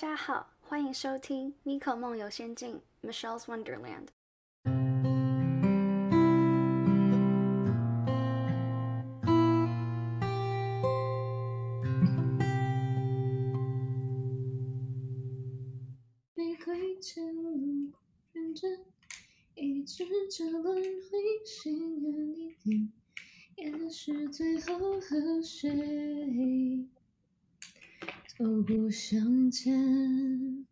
大家好，欢迎收听《妮可梦游仙境》（Michelle's Wonderland）。都不相见。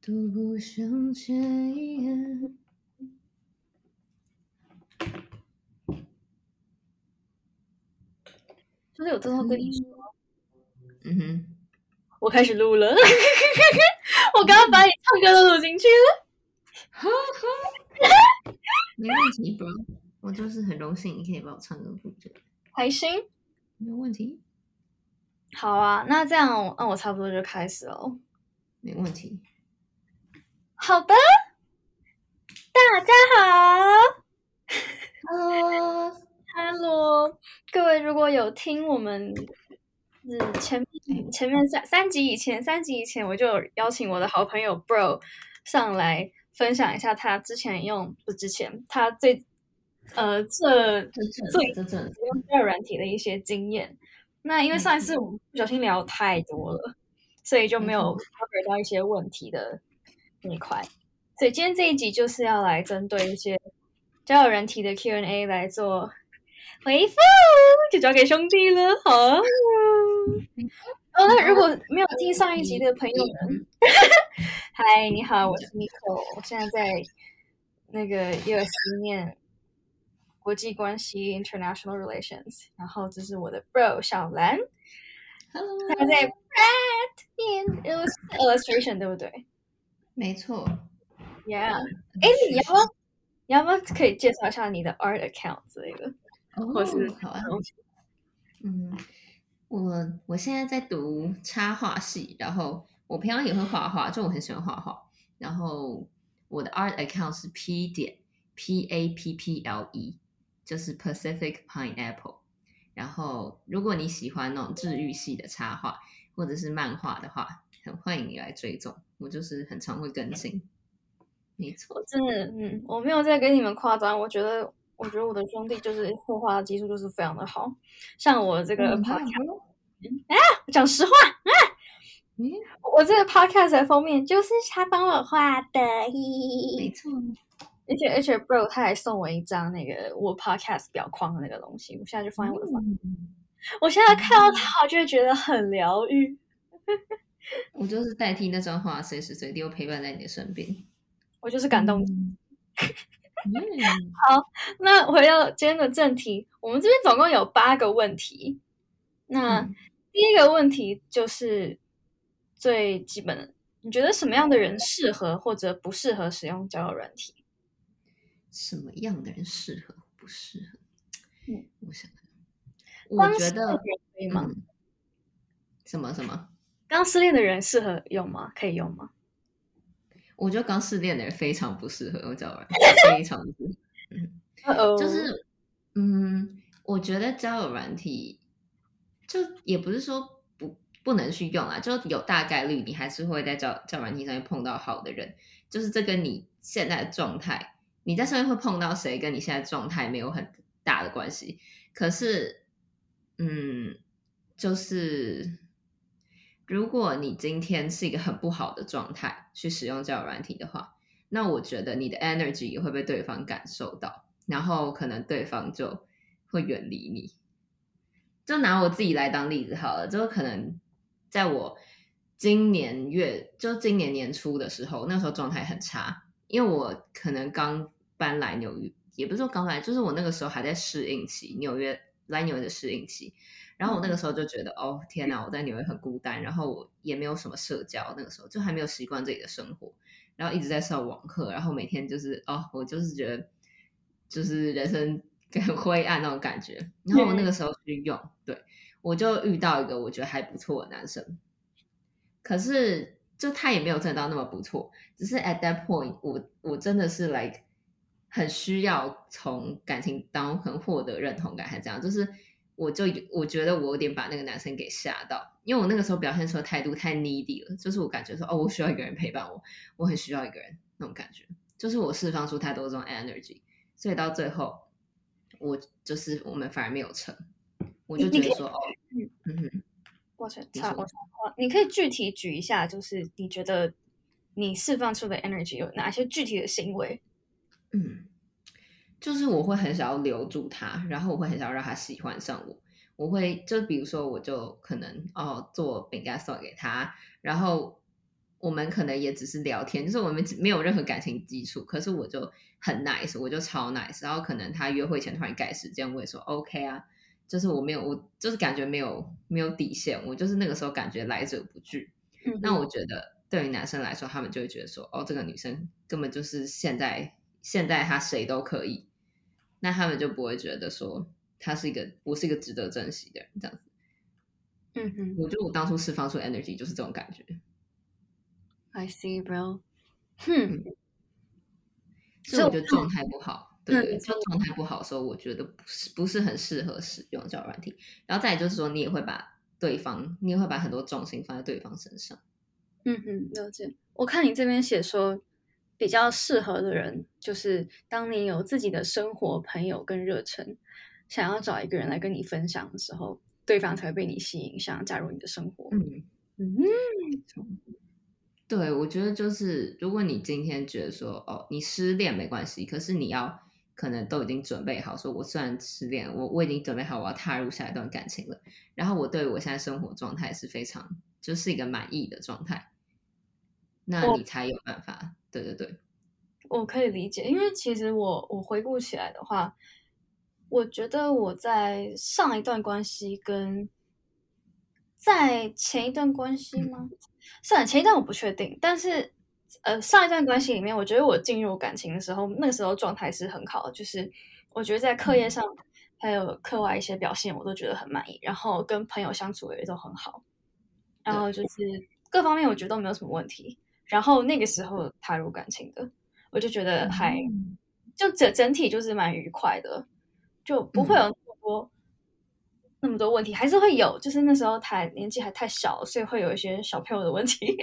都不相见。就是有真的跟你说，嗯哼，我开始录了，我刚刚把你唱歌都录进去了。没问题，bro。我就是很荣幸你可以帮我唱歌录着，开心。没有问题，好啊，那这样，那我差不多就开始了。没问题。好的，大家好 Hello，，Hello，各位如果有听我们嗯前前面三三集以前三集以前，我就邀请我的好朋友 Bro 上来分享一下他之前用不之前他最呃这这这最这这用交友软体的一些经验。那因为上一次我们不小心聊太多了，所以就没有 cover 到一些问题的那一块。所以今天这一集就是要来针对一些交友软体的 Q&A 来做回复，就交给兄弟了。好啊。哦，那如果没有听上一集的朋友们，嗨，你好，我是 Miko，我现在在那个 USC 念国际关系 （International Relations），然后这是我的 bro 小兰，，Hello，他在念 illus- illustration，对不对没错。？Yeah，哎，你要不要？你要不要可以介绍一下你的 art account 之类的，哦或是好啊，嗯，我我现在在读插画系，然后我平常也会画画，就我很喜欢画画。然后我的 art account 是 P 点 P A P P L E，就是 Pacific Pineapple。然后如果你喜欢那种治愈系的插画或者是漫画的话，很欢迎你来追踪。我就是很常会更新，没错。真的，嗯，我没有在跟你们夸张，我觉得，我觉得我的兄弟就是绘画技术就是非常的好，像我这个嗯 podcast，、我讲实话，嗯，我这个 podcast 的封面就是他帮我画的，没错。而且而且 bro 他还送我一张那个我 podcast 表框的那个东西，我现在就放在我的房间，嗯我现在看到它，我就会觉得很疗愈。我就是代替那张画，随时随地又陪伴在你的身边。我就是感动。嗯 那回到今天的正题，我们这边总共有八个问题。那、嗯第一个问题就是最基本的，你觉得什么样的人适合或者不适合使用交友软体？什么样的人适合不适合？嗯，我想想，我觉得可以吗？嗯，什么什么？刚失恋的人适合用吗？可以用吗？我觉得刚失恋的人非常不适合用交友软件，非常不适合。呃就是，嗯，我觉得交友软体就也不是说不不能去用啊，就有大概率你还是会在交交友软体上面碰到好的人，就是这跟你现在的状态，你在上面会碰到谁，跟你现在状态没有很大的关系。可是，嗯，就是如果你今天是一个很不好的状态去使用交友软体的话，那我觉得你的 energy 也会被对方感受到，然后可能对方就会远离你。就拿我自己来当例子好了，就可能在我今年月，就今年年初的时候，那时候状态很差，因为我可能刚搬来纽约，也不是说刚来，就是我那个时候还在适应期，纽约来纽约的适应期。然后我那个时候就觉得，哦天哪，我在纽约很孤单，然后我也没有什么社交，那个时候就还没有习惯自己的生活，然后一直在上网课，然后每天就是哦，我就是觉得就是人生 很灰暗那种感觉。然后我那个时候去用，对我就遇到一个我觉得还不错的男生，可是就他也没有真的到那么不错，只是 at that point 我我真的是 like 很需要从感情当中很获得认同感，还这样，就是我就我觉得我有点把那个男生给吓到，因为我那个时候表现出的态度太 needy 了，就是我感觉说哦，我需要一个人陪伴我，我很需要一个人那种感觉，就是我释放出太多这种 energy，所以到最后我就是我们反而没有成，我就觉得说哦，嗯哼，抱歉，差我差话，你可以具体举一下，就是你觉得你释放出的 energy 有哪些具体的行为？嗯。就是我会很想要留住他，然后我会很想要让他喜欢上我。我会就比如说，我就可能哦做饼干送给他，然后我们可能也只是聊天，就是我们没有任何感情基础。可是我就很 nice，我就超 nice。然后可能他约会前突然改时间，我也说 OK 啊。就是我没有，我就是感觉没有没有底线，我就是那个时候感觉来者不拒。那我觉得对于男生来说，他们就会觉得说，哦，这个女生根本就是现在现在她谁都可以。那他们就不会觉得说她是一个我是一个值得珍惜的人这样子，嗯哼，我觉得我当初释放出 energy 就是这种感觉。I see, bro。哼，所以我觉得状态不好，对对，就状态不好的时候，我觉得不是不是很适合使用交友软体。然后再就是说，你也会把对方，你也会把很多重心放在对方身上。嗯哼，了解。我看你这边写说。比较适合的人，就是当你有自己的生活、朋友跟热忱，想要找一个人来跟你分享的时候，对方才会被你吸引，想要加入你的生活。嗯嗯，对，我觉得就是，如果你今天觉得说，哦，你失恋没关系，可是你要可能都已经准备好，说我虽然失恋，我我已经准备好我要踏入下一段感情了，然后我对我现在生活状态是非常，就是一个满意的状态。那你才有办法，对对对，我可以理解，因为其实我我回顾起来的话，我觉得我在上一段关系跟在前一段关系吗？算了，前一段我不确定，但是呃，上一段关系里面，我觉得我进入感情的时候，那个时候状态是很好的，就是我觉得在课业上还有课外一些表现，我都觉得很满意，然后跟朋友相处也都很好，然后就是各方面我觉得都没有什么问题。然后那个时候踏入感情的，我就觉得还就整整体就是蛮愉快的，就不会有那么多那么多问题，还是会有，就是那时候他年纪还太小，所以会有一些小朋友的问题。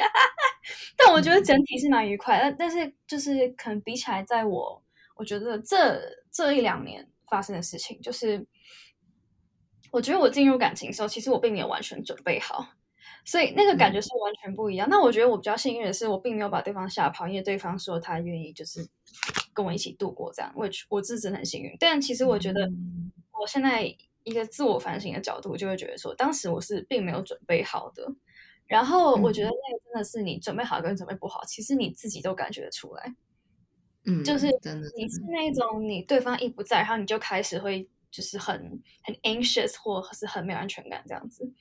但我觉得整体是蛮愉快，但但是就是可能比起来，在我我觉得这这一两年发生的事情，就是我觉得我进入感情的时候，其实我并没有完全准备好。所以那个感觉是完全不一样。那我觉得我比较幸运的是，我并没有把对方吓跑，因为对方说他愿意就是跟我一起度过这样。我我自己很幸运。但其实我觉得，我现在一个自我反省的角度，就会觉得说，当时我是并没有准备好的。然后我觉得那个真的是你准备好跟准备不好，其实你自己都感觉得出来。嗯，就是真的，你是那种你对方一不在，然后你就开始会就是很很 anxious 或是很没有安全感这样子。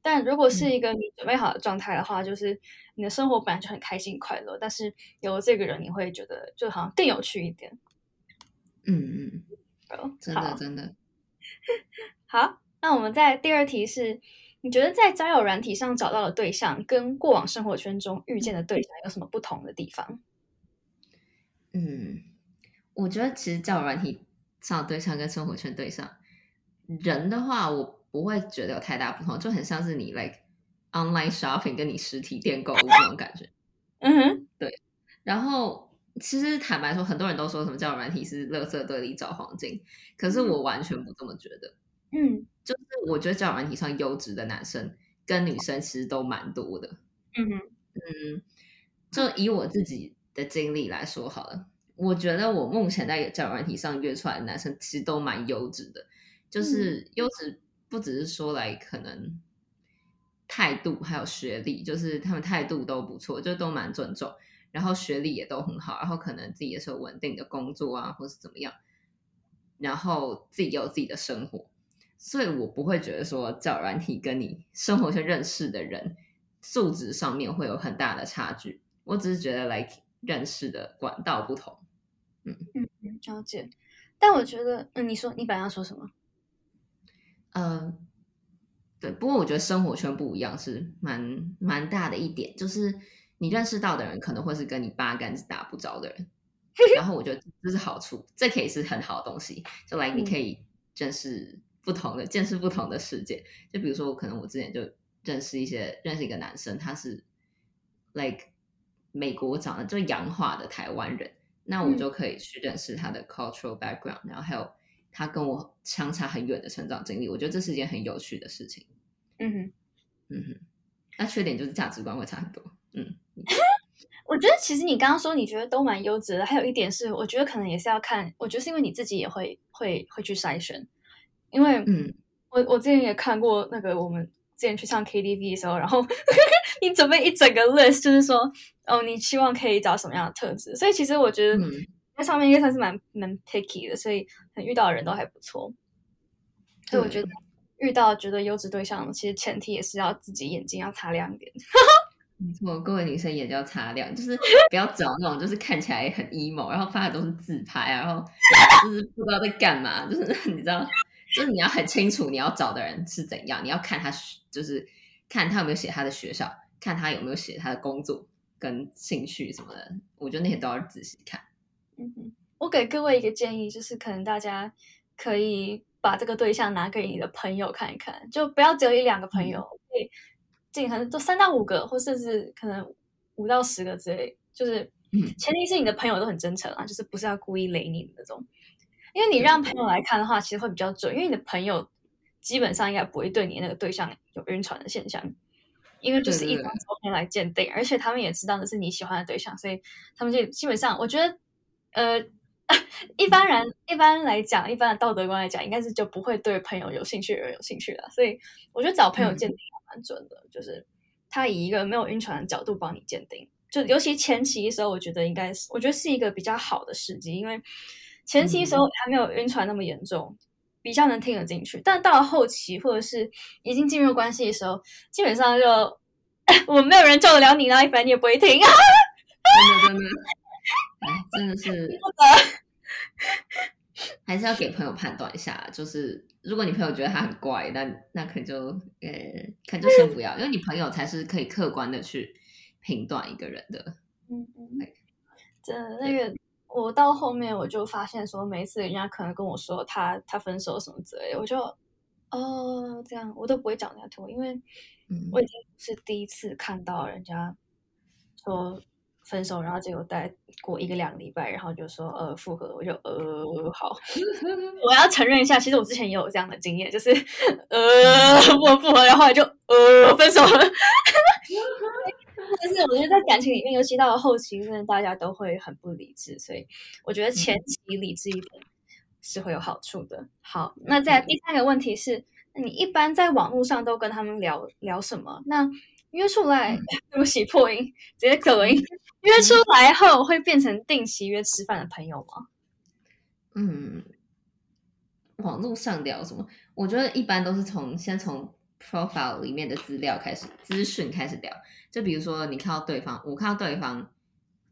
但如果是一个你准备好的状态的话，就是你的生活本来就很开心快乐，但是有了这个人，你会觉得就好像更有趣一点。嗯嗯，真的真的。好，那我们在第二题是：你觉得在交友软体上找到的对象，跟过往生活圈中遇见的对象有什么不同的地方？嗯，我觉得其实交友软体上对象跟生活圈对象人的话，我。不会觉得有太大不同，就很像是你 like online shopping 跟你实体店购物那种感觉。嗯哼，对。然后其实坦白说，很多人都说什么叫软体是垃圾堆里找黄金，可是我完全不这么觉得。嗯，就是我觉得交友软体上优质的男生跟女生其实都蛮多的。嗯哼，嗯，就以我自己的经历来说好了，我觉得我目前在交友软体上约出来的男生其实都蛮优质的，就是优质。不只是说来可能态度还有学历，就是他们态度都不错，就都蛮尊重，然后学历也都很好，然后可能自己也是有稳定的工作啊，或是怎么样，然后自己有自己的生活，所以我不会觉得说找软体跟你生活圈认识的人素质上面会有很大的差距，我只是觉得 like 认识的管道不同。嗯嗯嗯，了解。但我觉得，嗯，你说你本来要说什么？嗯，对，不过我觉得生活圈不一样是蛮蛮大的一点，就是你认识到的人可能会是跟你八竿子打不着的人，然后我觉得这是好处，这可以是很好的东西，就来你可以认识不不同的见识不同的世界。就比如说，我可能我之前就认识一些认识一个男生，他是 like 美国长得就洋化的台湾人，那我嗯就可以去认识他的 cultural background，然后还有他跟我相差很远的成长经历。我觉得这是一件很有趣的事情。嗯哼。嗯哼，那缺点就是价值观会差很多。嗯，我觉得其实你刚刚说你觉得都蛮优质的，还有一点是，我觉得可能也是要看，我觉得是因为你自己也会会会去筛选，因为嗯。我我之前也看过那个我们之前去唱 KTV 的时候，然后 你准备一整个 list，就是说哦，你希望可以找什么样的特质，所以其实我觉得嗯。在上面应该算是蛮蛮 picky 的，所以可能遇到的人都还不错，所以我觉得遇到觉得优质对象，其实前提也是要自己眼睛要擦亮一点。没错，各位女生眼睛要擦亮，就是 不要找那种就是看起来很 emo，然后发的都是自拍啊，然后就是 不知道在干嘛，就是 你知道，就是你要很清楚你要找的人是怎样，你要看他就是看他有没有写他的学校，看他有没有写他的工作跟兴趣什么的，我觉得那些都要仔细看。嗯哼，我给各位一个建议，就是可能大家可以把这个对象拿给你的朋友看一看，就不要只有一两个朋友，可以尽可能都三到五个，或甚至可能五到十个之类。就是嗯前提是你的朋友都很真诚啊，就是不是要故意雷你的那种。因为你让朋友来看的话，其实会比较准，因为你的朋友基本上应该不会对你那个对象有晕船的现象，因为就是一张照片来鉴定，而且他们也知道那是你喜欢的对象，所以他们就基本上，我觉得，呃，一般人一般来讲，一般的道德观来讲，应该是就不会对朋友有兴趣的人有兴趣了。所以我觉得找朋友嗯鉴定还蛮准的，就是他以一个没有晕船的角度帮你鉴定，就尤其前期的时候，我觉得应该是，我觉得是一个比较好的时机，因为前期的时候还没有晕船那么严重。比较能听得进去，但到了后期或者是已经进入关系的时候，基本上就 我没有人救得了你，然后反正你也不会听。真 的真的，哎，真的是 还是要给朋友判断一下。就是如果你朋友觉得他很怪，那那可能就呃，可能就先不要，因为你朋友才是可以客观的去评断一个人的。嗯嗯对，真的那个，我到后面我就发现说，每一次人家可能跟我说他他分手什么之类的，我就哦这样，我都不会讲人家拖，因为嗯我已经是第一次看到人家说分手，然后结果待过一个两个礼拜，然后就说呃复合，我就呃好，我要承认一下，其实我之前也有这样的经验，就是呃我复合，然后就呃分手了。但是我觉得在感情里面，尤其到了后期，真的大家都会很不理智，所以我觉得前期理智一点是会有好处的。好，那在第三个问题是，你一般在网络上都跟他们聊聊什么？那约出来，对不起破音，直接走音。约出来后会变成定期约吃饭的朋友吗？嗯，网络上聊什么？我觉得一般都是从先从 profile 里面的资料开始，资讯开始聊。就比如说你看到对方，我看到对方，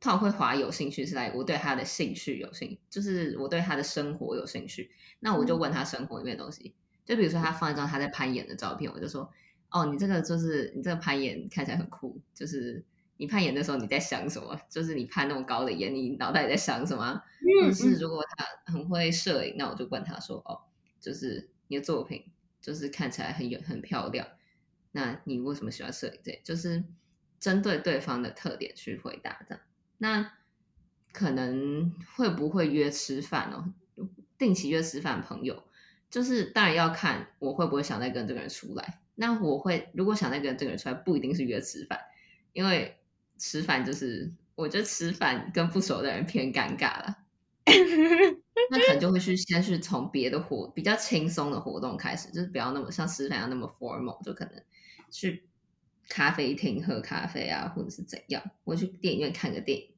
他会划有兴趣是来我对他的兴趣有兴，就是我对他的生活有兴趣，那我就问他生活里面的东西。就比如说他放一张他在攀岩的照片，我就说，哦，你这个就是你这个攀岩看起来很酷，就是你攀岩的时候你在想什么？就是你攀那么高的岩，你脑袋里在想什么嗯？是如果他很会摄影，那我就问他说：“哦，就是你的作品就是看起来很有很漂亮，那你为什么喜欢摄影？”这就是针对对方的特点去回答的。那可能会不会约吃饭哦？定期约吃饭，朋友就是当然要看我会不会想再跟这个人出来。那我会如果想再跟这个人出来，不一定是约吃饭，因为吃饭就是我觉得吃饭跟不熟的人偏尴尬了。那可能就会去先去从别的活比较轻松的活动开始，就是不要那么像吃饭一样那么 formal，就可能去咖啡厅喝咖啡啊，或者是怎样，我去电影院看个电影。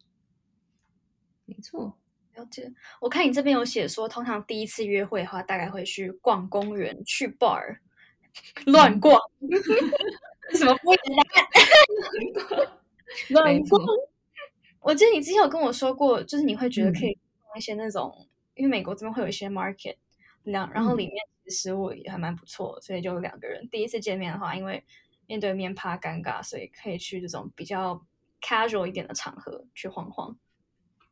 没错，了解。我看你这边有写说，通常第一次约会的话，大概会去逛公园、去 bar 乱逛，什么不？乱没错逛。我记得你之前有跟我说过，就是你会觉得可嗯以逛一些那种，因为美国这边会有一些 market，两然后嗯里面食物也还蛮不错，所以就两个人第一次见面的话，因为面对面怕尴尬，所以可以去这种比较 casual 一点的场合去晃晃。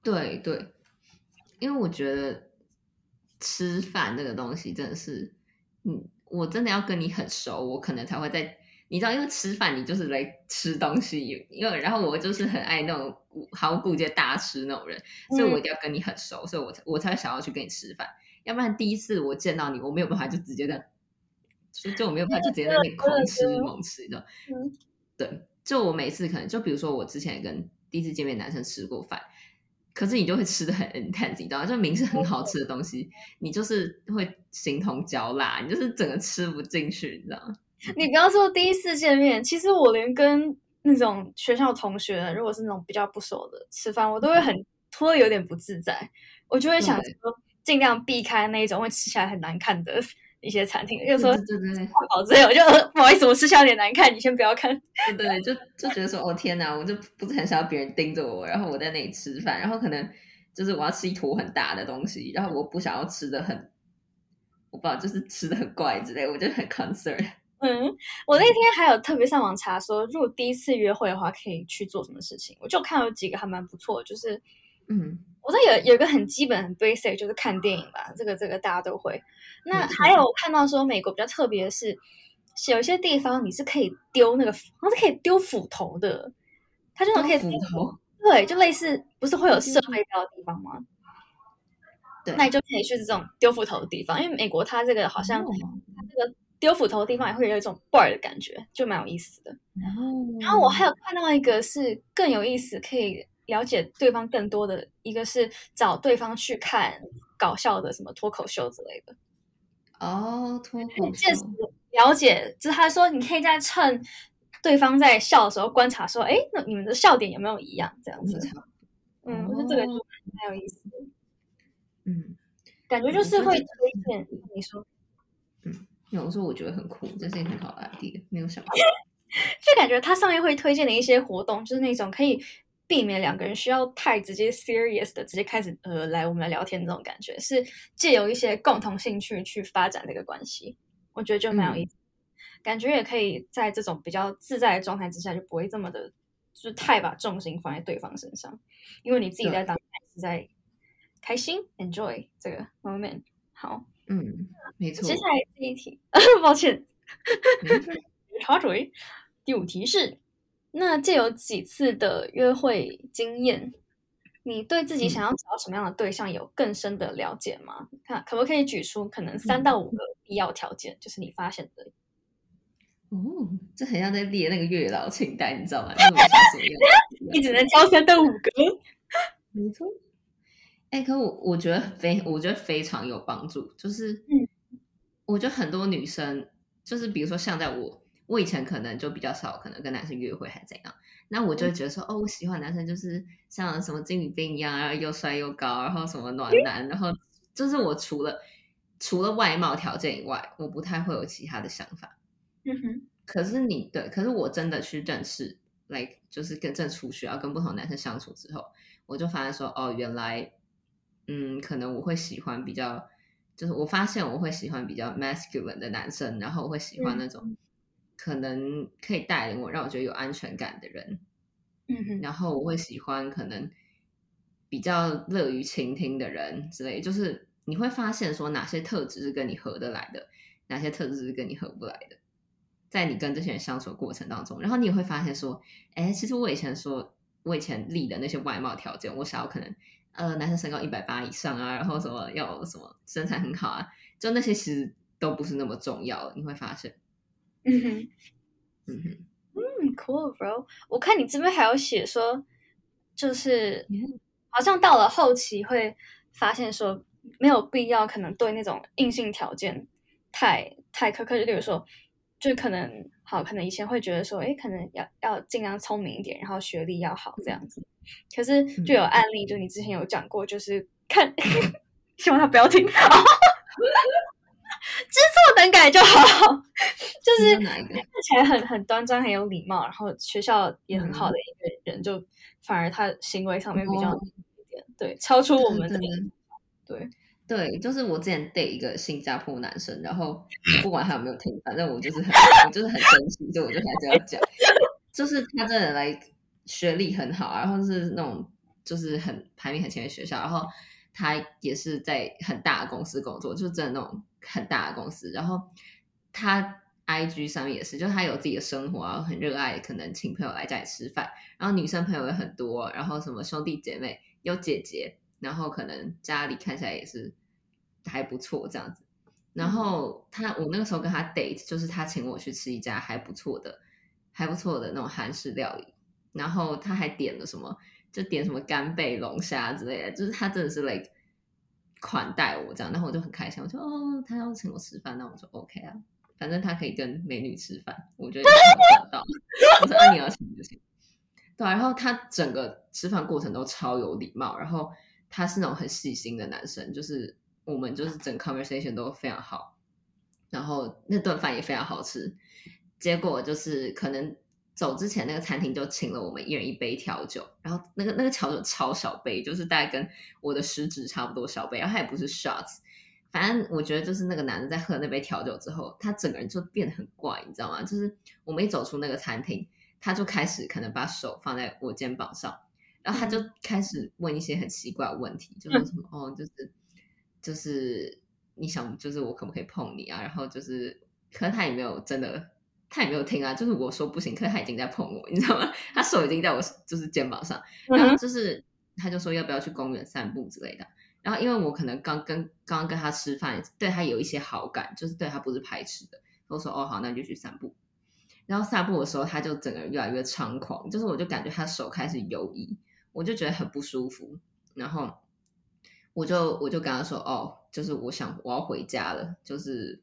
对对，因为我觉得吃饭这个东西真的是嗯，我真的要跟你很熟，我可能才会在。你知道，因为吃饭你就是来吃东西，因为然后我就是很爱那种毫无顾忌大吃那种人，所以我一定要跟你很熟，所以我才我才想要去跟你吃饭。要不然第一次我见到你，我没有办法就直接在，就就我没有办法就直接在那里狂吃猛吃的。对，就我每次可能就比如说我之前跟第一次见面男生吃过饭，可是你就会吃的很 intense，你知道吗？就明是很好吃的东西，你就是会形同嚼蜡，你就是整个吃不进去，你知道吗？你不要说第一次见面，其实我连跟那种学校同学，如果是那种比较不熟的吃饭，我都会很拖有点不自在，我就会想说尽量避开那一种会吃起来很难看的一些餐厅。有时候对对对，好之类，我就不好意思，我吃起来有点难看，你先不要看。对对，就就觉得说哦天哪，我就不是很想要别人盯着我，然后我在那里吃饭，然后可能就是我要吃一坨很大的东西，然后我不想要吃的很，我不知道就是吃的很怪之类，我就很 concern。嗯，我那天还有特别上网查说，如果第一次约会的话，可以去做什么事情。我就看有几个还蛮不错，就是嗯，我这有有一个很基本很 basic，就是看电影吧，这个这个大家都会。那还有看到说美国比较特别的是，有一些地方你是可以丢那个，好像是可以丢斧头的，它就能可以斧头，对，就类似不是会有社会标的地方吗？对，那你就可以去这种丢斧头的地方，因为美国它这个好像它这个。丢斧头的地方也会有一种 bar 的感觉，就蛮有意思的。然后我还有看到一个是更有意思，可以了解对方更多的一个是找对方去看搞笑的什么脱口秀之类的。哦，脱口秀。了解，就是他说你可以在趁对方在笑的时候观察，说，哎，那你们的笑点有没有一样？这样子。嗯，我觉得这个就蛮有意思的。嗯，感觉就是会推荐你说，嗯。有时候我觉得很酷，这是一个很好的 idea，没有想过。就感觉他上面会推荐的一些活动，就是那种可以避免两个人需要太直接 serious 的直接开始呃来我们来聊天这种感觉，是借由一些共同兴趣去发展这个关系，我觉得就蛮有意思。感觉也可以在这种比较自在的状态之下，就不会这么的，就是太把重心放在对方身上，因为你自己在当下是在开心 enjoy 这个 moment。好。嗯，没错。接下来这一题，抱歉，插嘴。第五题是：那借有几次的约会经验，你对自己想要找什么样的对象有更深的了解吗？看可不可以举出可能三到五个必要条件，就是你发现的。哦，这很像在列那个月老清单，你知道吗？你只 能挑三到五个。没错。哎，可我我觉得非我觉得非常有帮助，就是，嗯，我觉得很多女生就是，比如说像在我我以前可能就比较少，可能跟男生约会还怎样，那我就觉得说，哦，我喜欢男生就是像什么金宇彬一样，然后又帅又高，然后什么暖男，然后就是我除了除了外貌条件以外，我不太会有其他的想法。嗯哼，可是你对，可是我真的去认识，like 就是跟正处需要跟不同男生相处之后，我就发现说，哦，原来。嗯，可能我会喜欢比较，就是我发现我会喜欢比较 masculine 的男生，然后我会喜欢那种可能可以带领我，让我觉得有安全感的人。嗯哼，然后我会喜欢可能比较乐于倾听的人之类，就是你会发现说哪些特质是跟你合得来的，哪些特质是跟你合不来的，在你跟这些人相处的过程当中，然后你也会发现说，哎，其实我以前说我以前立的那些外貌条件，我想要可能。呃，男生身高一百八以上啊，然后什么要什么身材很好啊，就那些其实都不是那么重要，你会发现。嗯哼，嗯哼，嗯，cool bro。我看你这边还有写说，就是好像到了后期会发现说，没有必要可能对那种硬性条件太太苛刻，就比如说，就可能好，可能以前会觉得说，哎，可能要要尽量聪明一点，然后学历要好这样子。可是就有案例，就你之前有讲过，就是看，希望他不要听，知错能改就好。就是看起来很很端庄、很有礼貌，然后学校也很好的一个人，就反而他行为上面比较一点，对，超出我们的，对对，就是我之前带一个新加坡男生，然后不管他有没有听，反正我就是很 我就是很生气，所以我就才这样讲，就是他真的来。学历很好，然后是那种就是很排名很前的学校，然后他也是在很大的公司工作，就是真的那种很大的公司。然后他 IG 上面也是，就他有自己的生活啊，很热爱，可能请朋友来家里吃饭，然后女生朋友也很多，然后什么兄弟姐妹有姐姐，然后可能家里看起来也是还不错这样子。然后他，我那个时候跟他 date，就是他请我去吃一家还不错的、还不错的那种韩式料理，然后他还点了什么，就点什么干贝龙虾之类的，就是他真的是 like 款待我这样，然后我就很开心，我说哦，他要请我吃饭，那我说 OK 啊，反正他可以跟美女吃饭，我觉得赚到。我说啊，你要请就行。对，然后他整个吃饭过程都超有礼貌，然后他是那种很细心的男生，就是我们就是整 conversation 都非常好，然后那顿饭也非常好吃。结果就是可能走之前那个餐厅就请了我们一人一杯调酒，然后那个那个调酒超小杯，就是大概跟我的食指差不多小杯，然后它也不是 shots。反正我觉得就是那个男的在喝那杯调酒之后，他整个人就变得很怪，你知道吗？就是我们一走出那个餐厅。他就开始可能把手放在我肩膀上，然后他就开始问一些很奇怪的问题，就是什么哦，就是就是你想，就是我可不可以碰你啊？然后就是，可能他也没有真的，他也没有听啊。就是我说不行，可是他已经在碰我，你知道吗？他手已经在我就是肩膀上，然后就是他就说要不要去公园散步之类的。然后因为我可能刚跟刚刚跟他吃饭，对他有一些好感，就是对他不是排斥的，我说哦好，那就去散步。然后散步的时候，他就整个人越来越猖狂，就是我就感觉他手开始游移，我就觉得很不舒服。然后我就我就跟他说：“哦，就是我想我要回家了，就是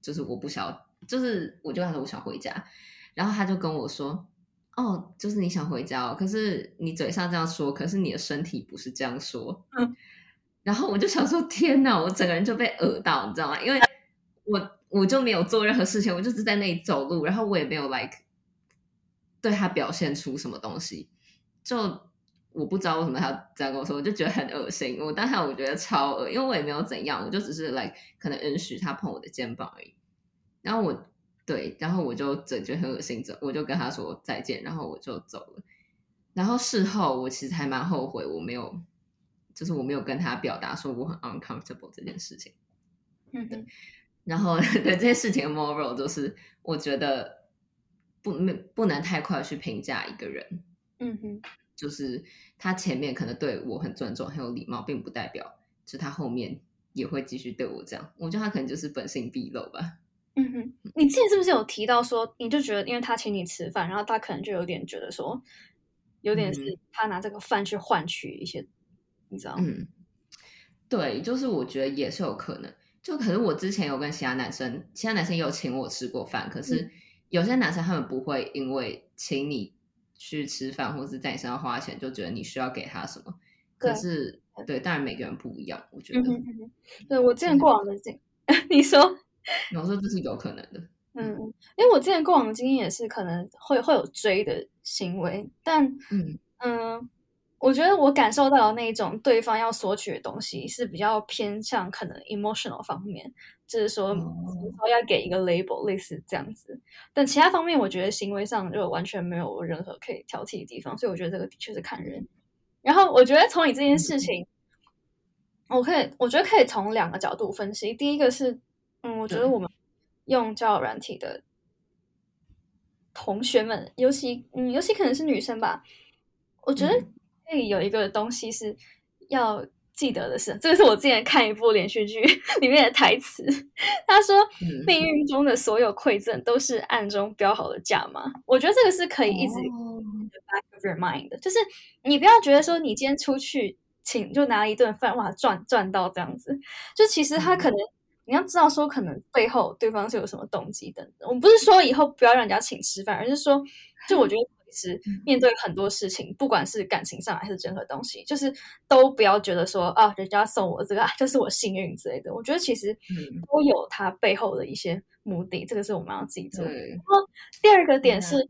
就是我不想，就是我就跟他说我想回家。”然后他就跟我说：“哦，就是你想回家哦，可是你嘴上这样说，可是你的身体不是这样说。”嗯。然后我就想说：“天哪！”我整个人就被讹到，你知道吗？因为我。我就没有做任何事情，我就是在那里走路，然后我也没有 like 对他表现出什么东西，就我不知道为什么他这样跟我说，我就觉得很恶心。我当下我觉得超恶，因为我也没有怎样，我就只是 like 可能允许他碰我的肩膀而已。然后我对，然后我就整觉很恶心，走我就跟他说再见，然后我就走了。然后事后我其实还蛮后悔，我没有就是我没有跟他表达说我很 uncomfortable 这件事情。嗯，对。然后 对这件事情的 moral 就是，我觉得不没不能太快去评价一个人，嗯哼，就是他前面可能对我很尊重、很有礼貌，并不代表就他后面也会继续对我这样。我觉得他可能就是本性毕露吧。嗯哼，你之前是不是有提到说，你就觉得因为他请你吃饭，然后他可能就有点觉得说，有点是他拿这个饭去换取一些，你知道吗？嗯，对，就是我觉得也是有可能。就可是我之前有跟其他男生，其他男生也有请我吃过饭。可是有些男生他们不会因为请你去吃饭，或是在你身上花钱，就觉得你需要给他什么。可是对，当然每个人不一样，我觉得。对我之前过往的经，你说，我说这是有可能的。嗯，因为我之前过往的经验也是可能会会有追的行为，但嗯嗯。我觉得我感受到的那种对方要索取的东西是比较偏向可能 emotional 方面，就是说说要给一个 label 类似这样子。但其他方面，我觉得行为上就完全没有任何可以挑剔的地方。所以我觉得这个的确是看人。然后我觉得从你这件事情，我可以我觉得可以从两个角度分析。第一个是，嗯，我觉得我们用交友软体的同学们，尤其嗯，尤其可能是女生吧，我觉得。这里有一个东西是要记得的是，这个是我之前看一部连续剧里面的台词。他说：“命运中的所有馈赠都是暗中标好的价码。”我觉得这个是可以一直 back of your mind 的，就是你不要觉得说你今天出去请就拿了一顿饭哇赚赚到这样子，就其实他可能你要知道说可能背后对方是有什么动机等等。我不是说以后不要让人家请吃饭，而是说就我觉得。是面对很多事情，不管是感情上还是任何东西，就是都不要觉得说啊，人家送我这个就是我幸运之类的。我觉得其实都有它背后的一些目的，这个是我们要记住。然后第二个点是，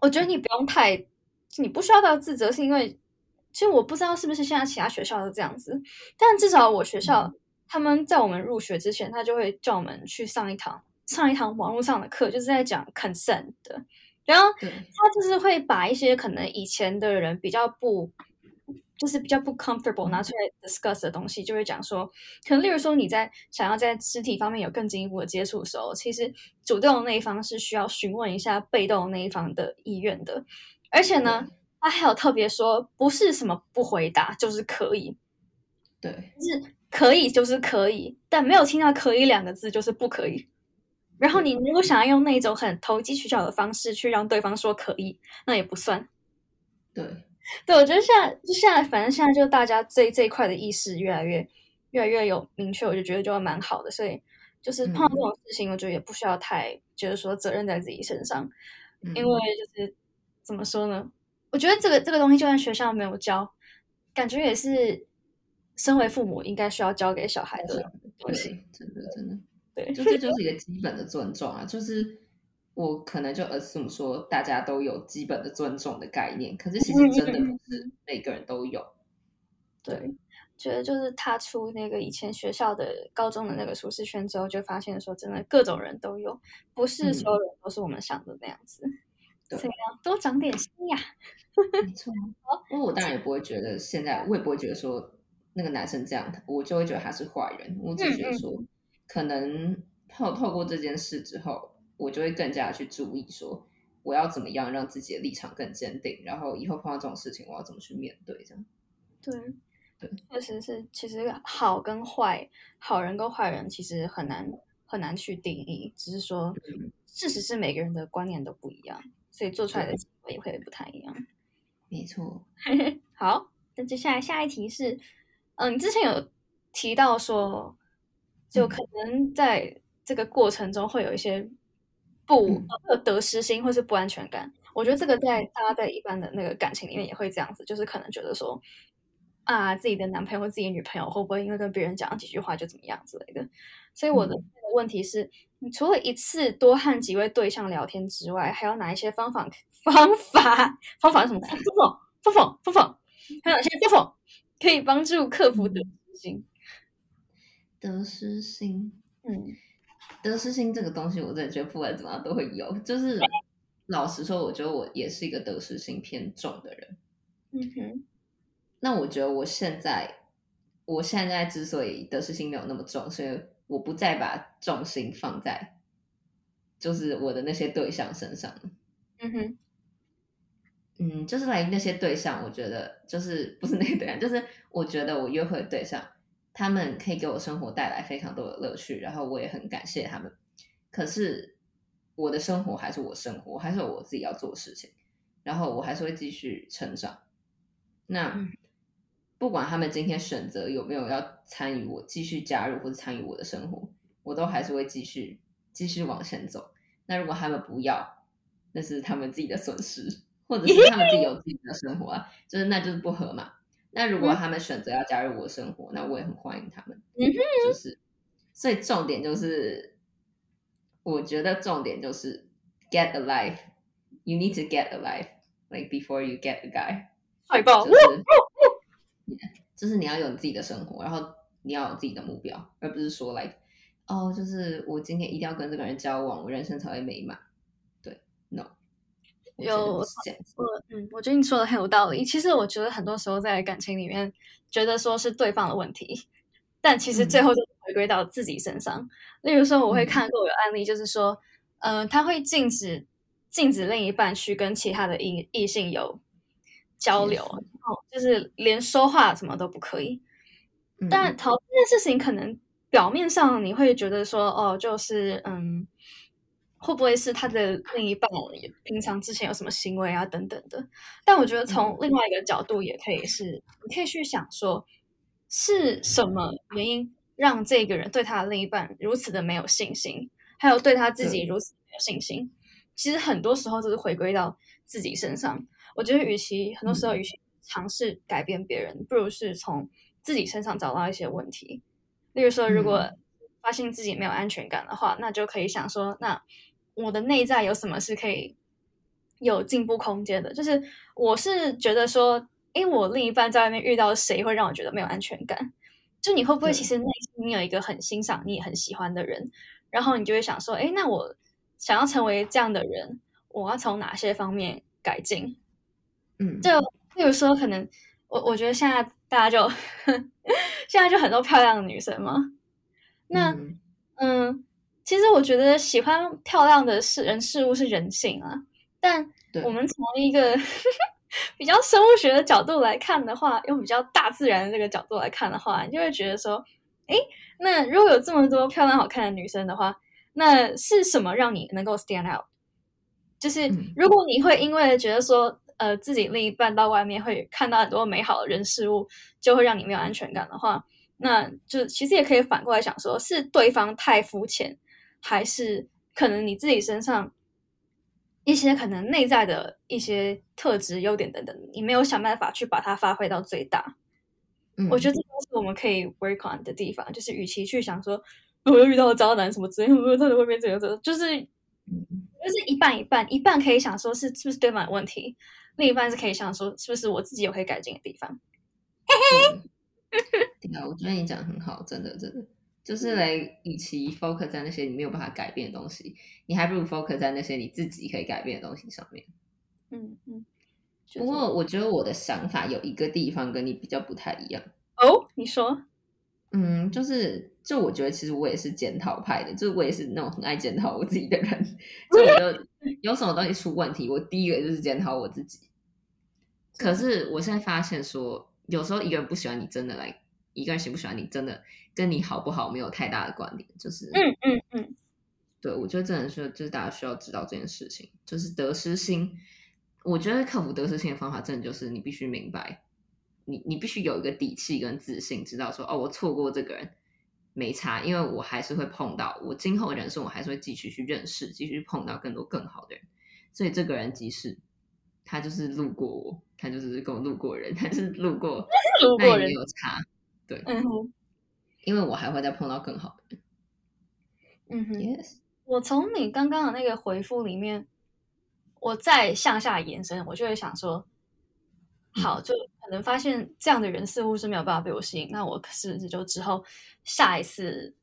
我觉得你不用太，你不需要到自责，是因为其实我不知道是不是现在其他学校都这样子，但至少我学校他们在我们入学之前，他就会叫我们去上一堂上一堂网络上的课，就是在讲 consent 的。然后他就是会把一些可能以前的人比较不就是比较不 comfortable 拿出来 discuss 的东西，就会讲说，可能例如说你在想要在肢体方面有更进一步的接触的时候，其实主动的那一方是需要询问一下被动的那一方的意愿的，而且呢，他还有特别说，不是什么不回答就是可以，对，就是可以就是可以，但没有听到“可以”两个字就是不可以。然后你如果想要用那种很投机取巧的方式去让对方说可以，那也不算。对，对，我觉得现在就现在，反正现在就大家这这一块的意识越来越越来越有明确，我就觉得就蛮好的。所以就是碰到这种事情，我觉得也不需要太觉得说责任在自己身上，因为就是怎么说呢？我觉得这个这个东西，就算学校没有教，感觉也是身为父母应该需要教给小孩的东西。真的，真的。对，就这 就是一个基本的尊重啊！就是我可能就 assume 说大家都有基本的尊重的概念，可是其实真的不 是每个人都有。对，觉得就是踏出那个以前学校的高中的那个舒适圈之后，就发现说真的各种人都有，不是所有人都是我们想的那样子。对，多长点心呀！没错，因为我当然也不会觉得现在，我也不会觉得说那个男生这样，我就会觉得他是坏人。我只觉得说。可能透透过这件事之后，我就会更加去注意，说我要怎么样让自己的立场更坚定，然后以后碰到这种事情，我要怎么去面对？这样。对对，确实是，其实好跟坏，好人跟坏人其实很难很难去定义，只是说，事实是每个人的观念都不一样，所以做出来的结果也会不太一样。没错。好，那接下来下一题是，嗯，你之前有提到说。就可能在这个过程中会有一些不得失心或是不安全感。我觉得这个在大家在一般的那个感情里面也会这样子，就是可能觉得说啊，自己的男朋友或自己的女朋友会不会因为跟别人讲几句话就怎么样之类的。所以我的问题是，你除了一次多和几位对象聊天之外，还有哪一些方法 方法方法是什么？方法方法方法，还有哪些方法可以帮助克服得失心？得失心，嗯，得失心这个东西，我真的觉得不管怎么样都会有。就是老实说，我觉得我也是一个得失心偏重的人。嗯哼，那我觉得我现在，我现在之所以得失心没有那么重，所以我不再把重心放在就是我的那些对象身上。嗯哼，嗯，就是来那些对象，我觉得就是不是那个对象，就是我觉得我约会对象。他们可以给我生活带来非常多的乐趣，然后我也很感谢他们。可是我的生活还是我生活，还是我自己要做事情，然后我还是会继续成长。那不管他们今天选择有没有要参与我继续加入或者参与我的生活，我都还是会继续继续往前走。那如果他们不要，那是他们自己的损失，或者是他们自己有自己的生活啊，就是那就是不合嘛。那如果他们选择要加入我的生活，那我也很欢迎他们嗯。就是，所以重点就是，我觉得重点就是 get a life。You need to get a life, like before you get a guy。太棒！就是，就是你要有你自己的生活，然后你要有自己的目标，而不是说 like，哦，就是我今天一定要跟这个人交往，我人生才会美满。有我嗯，我觉得你说的很有道理。其实我觉得很多时候在感情里面，觉得说是对方的问题，但其实最后就回归到自己身上。例如说，我会看过有案例，就是说，嗯，他会禁止禁止另一半去跟其他的异异性有交流，就是连说话什么都不可以。但讨这件事情，可能表面上你会觉得说，哦，就是嗯。会不会是他的另一半平常之前有什么行为啊等等的？但我觉得从另外一个角度也可以是，你可以去想说，是什么原因让这个人对他的另一半如此的没有信心，还有对他自己如此没有信心？其实很多时候都是回归到自己身上。我觉得，与其很多时候与其尝试改变别人，不如是从自己身上找到一些问题。例如说，如果发现自己没有安全感的话，那就可以想说，那。我的内在有什么是可以有进步空间的？就是我是觉得说，因为，我另一半在外面遇到谁会让我觉得没有安全感？就你会不会其实内心你有一个很欣赏你也很喜欢的人，然后你就会想说，哎，那我想要成为这样的人，我要从哪些方面改进？嗯，就比如说可能我我觉得现在大家就 现在就很多漂亮的女生嘛。那嗯嗯，其实我觉得喜欢漂亮的事人事物是人性啊，但我们从一个 比较生物学的角度来看的话，用比较大自然的这个角度来看的话，你就会觉得说，哎，那如果有这么多漂亮好看的女生的话，那是什么让你能够 stand out？就是嗯如果你会因为觉得说，呃，自己另一半到外面会看到很多美好的人事物，就会让你没有安全感的话，那就其实也可以反过来想说，是对方太肤浅，还是可能你自己身上一些可能内在的一些特质、优点等等，你没有想办法去把它发挥到最大。嗯，我觉得这都是我们可以 work on 的地方，就是与其去想说我又遇到了渣男什么之类的，我他在外面怎样怎样，就是嗯就是一半一半，一半可以想说是是不是对方有问题，另一半是可以想说是不是我自己有可以改进的地方。嘿嘿对啊，我觉得你讲的很好，真的真的，就是来，与其 focus 在那些你没有办法改变的东西，你还不如 focus 在那些你自己可以改变的东西上面。嗯嗯。就是不过，我觉得我的想法有一个地方跟你比较不太一样。哦，你说，嗯，就是，就我觉得其实我也是检讨派的，就是我也是那种很爱检讨我自己的人。就我就 有什么东西出问题，我第一个就是检讨我自己。可是我现在发现说，有时候一个人不喜欢你，真的来一个人喜不喜欢你，真的跟你好不好没有太大的关联。就是，嗯嗯嗯，对我觉得真的是，就是大家需要知道这件事情，就是得失心。我觉得克服得失心的方法，真的就是你必须明白，你你必须有一个底气跟自信，知道说哦，我错过这个人没差，因为我还是会碰到，我今后人生我还是会继续去认识，继续碰到更多更好的人。所以这个人即使他就是路过我，他就是跟我路过人，他是 路过，那也没路过人，有差，对，嗯哼因为我还会再碰到更好的人。嗯哼。Yes，我从你刚刚的那个回复里面，我再向下延伸，我就会想说，好，就可能发现这样的人似乎是没有办法被我吸引，那我是不是就之后下一次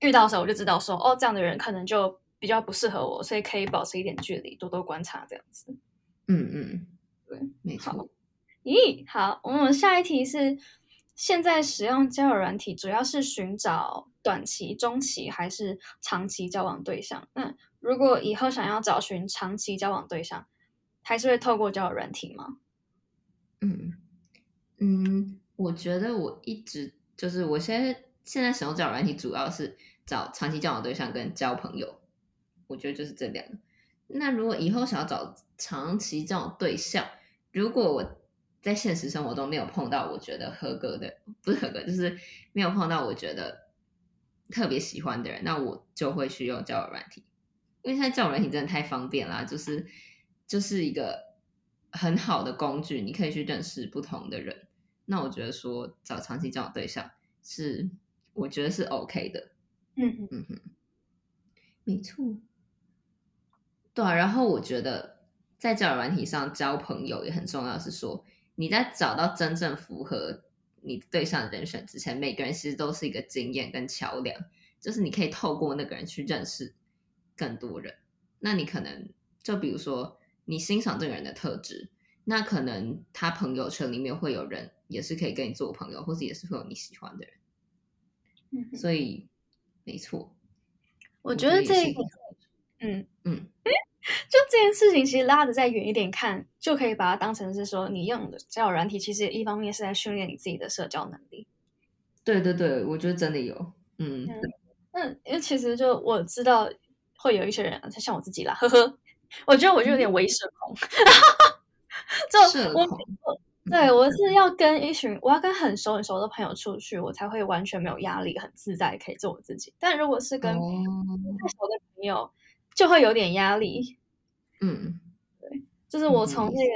遇到的时候，我就知道说，哦，这样的人可能就比较不适合我，所以可以保持一点距离，多多观察这样子。嗯嗯，对，没好错。咦，好，我们下一题是：现在使用交友软体主要是寻找短期、中期还是长期交往对象？那如果以后想要找寻长期交往对象，还是会透过交友软体吗？嗯嗯，我觉得我一直就是我现在现在使用交友软体，主要是找长期交往对象跟交朋友，我觉得就是这两个。那如果以后想要找长期交往对象，如果我在现实生活中没有碰到我觉得合格的，不是合格，就是没有碰到我觉得特别喜欢的人，那我就会去用交友软体，因为现在交友软体真的太方便啦，就是就是一个很好的工具，你可以去认识不同的人。那我觉得说找长期交往对象是，我觉得是 OK 的。嗯嗯嗯哼，没错。对啊，然后我觉得在交友软体上交朋友也很重要，是说你在找到真正符合你对象的人选之前，每个人其实都是一个经验跟桥梁，就是你可以透过那个人去认识更多人。那你可能就比如说你欣赏这个人的特质，那可能他朋友圈里面会有人也是可以跟你做朋友，或者也是会有你喜欢的人。嗯哼，所以没错，我觉得这个，嗯嗯，就这件事情，其实拉的再远一点看，就可以把它当成是说，你用的交友软体，其实一方面是在训练你自己的社交能力。对对对，我觉得真的有，嗯嗯，因为其实就我知道会有一些人，像我自己啦，呵呵，我觉得我就有点微 社恐，就我社恐，对我是要跟一群我要跟很熟很熟的朋友出去，我才会完全没有压力，很自在，可以做我自己。但如果是跟不熟的朋友，就会有点压力。嗯对就是我嗯从那个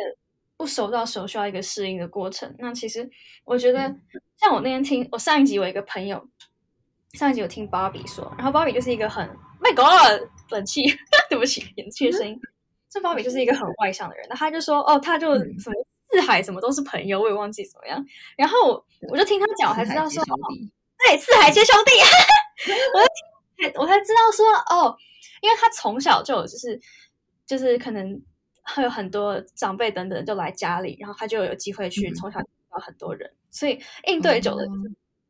不熟到熟需要一个适应的过程。那其实我觉嗯得，像我那天听我上一集我一个朋友，上一集我听芭比说，然后芭比就是一个很 My God 冷气，对不起，冷气的声音。这芭比就是一个很外向的人，那他就说哦，他就嗯什么四海什么都是朋友，我也忘记怎么样。然后我就听他讲，我才知道说，对，四海皆兄弟。我才我才知道说哦，因为他从小就有就是就是可能会有很多长辈等等就来家里，然后他就有机会去嗯。从小遇到很多人，所以应对久了哦。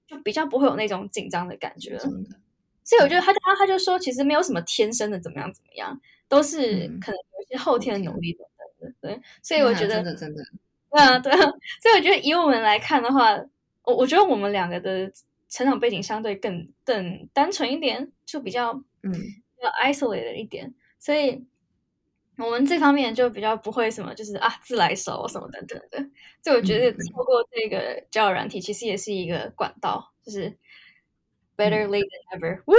就比较不会有那种紧张的感觉所以我觉得他他他就说，其实没有什么天生的怎么样怎么样，都是嗯。可能有些后天的努力等等的。对，所以我觉得真的真的，对啊，对啊，所以我觉得以我们来看的话，我我觉得我们两个的成长背景相对更更单纯一点，就比较嗯。比较 isolated 一点，所以我们这方面就比较不会什么，就是啊自来熟什么等等的。所以我觉得嗯。透过这个交友软体，其实也是一个管道，就是 better 嗯。late than ever。呜，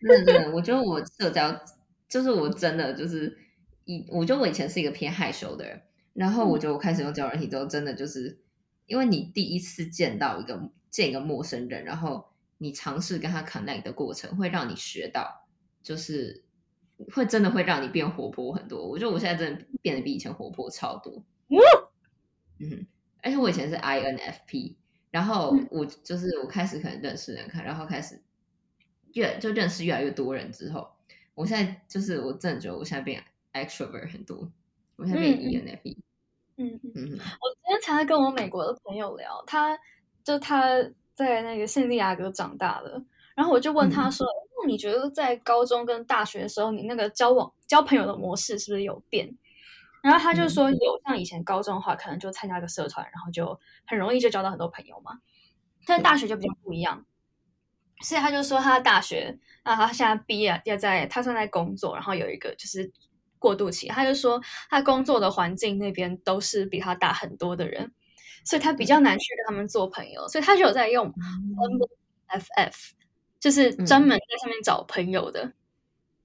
真的，我觉得我社交就是我真的就是以，我觉得我以前是一个偏害羞的人，然后我觉得我开始用交友软体之后，真的就是因为你第一次见到一个见一个陌生人，然后你尝试跟他 connect 的过程，会让你学到，就是会真的会让你变活泼很多。我觉得我现在真的变得比以前活泼超多。嗯，而且我以前是 INFP，然后嗯我就是我开始可能认识人看，然后开始越就认识越来越多人之后，我现在就是我真的觉得我现在变 extrovert 很多，我现在变 ENFP，嗯嗯。嗯我今天才在跟我美国的朋友聊，他就他在那个圣地亚哥长大的，然后我就问他嗯说：“那你觉得在高中跟大学的时候，你那个交往交朋友的模式是不是有变？”然后他就说有，像以前高中的话，可能就参加个社团，然后就很容易就交到很多朋友嘛。但是大学就比较不一样，所以他就说他大学，那他现在毕业要在他正在工作，然后有一个就是过渡期，他就说他工作的环境那边都是比他大很多的人，所以他比较难去跟他们做朋友，所以他就有在用 FF，就是专门在上面找朋友的。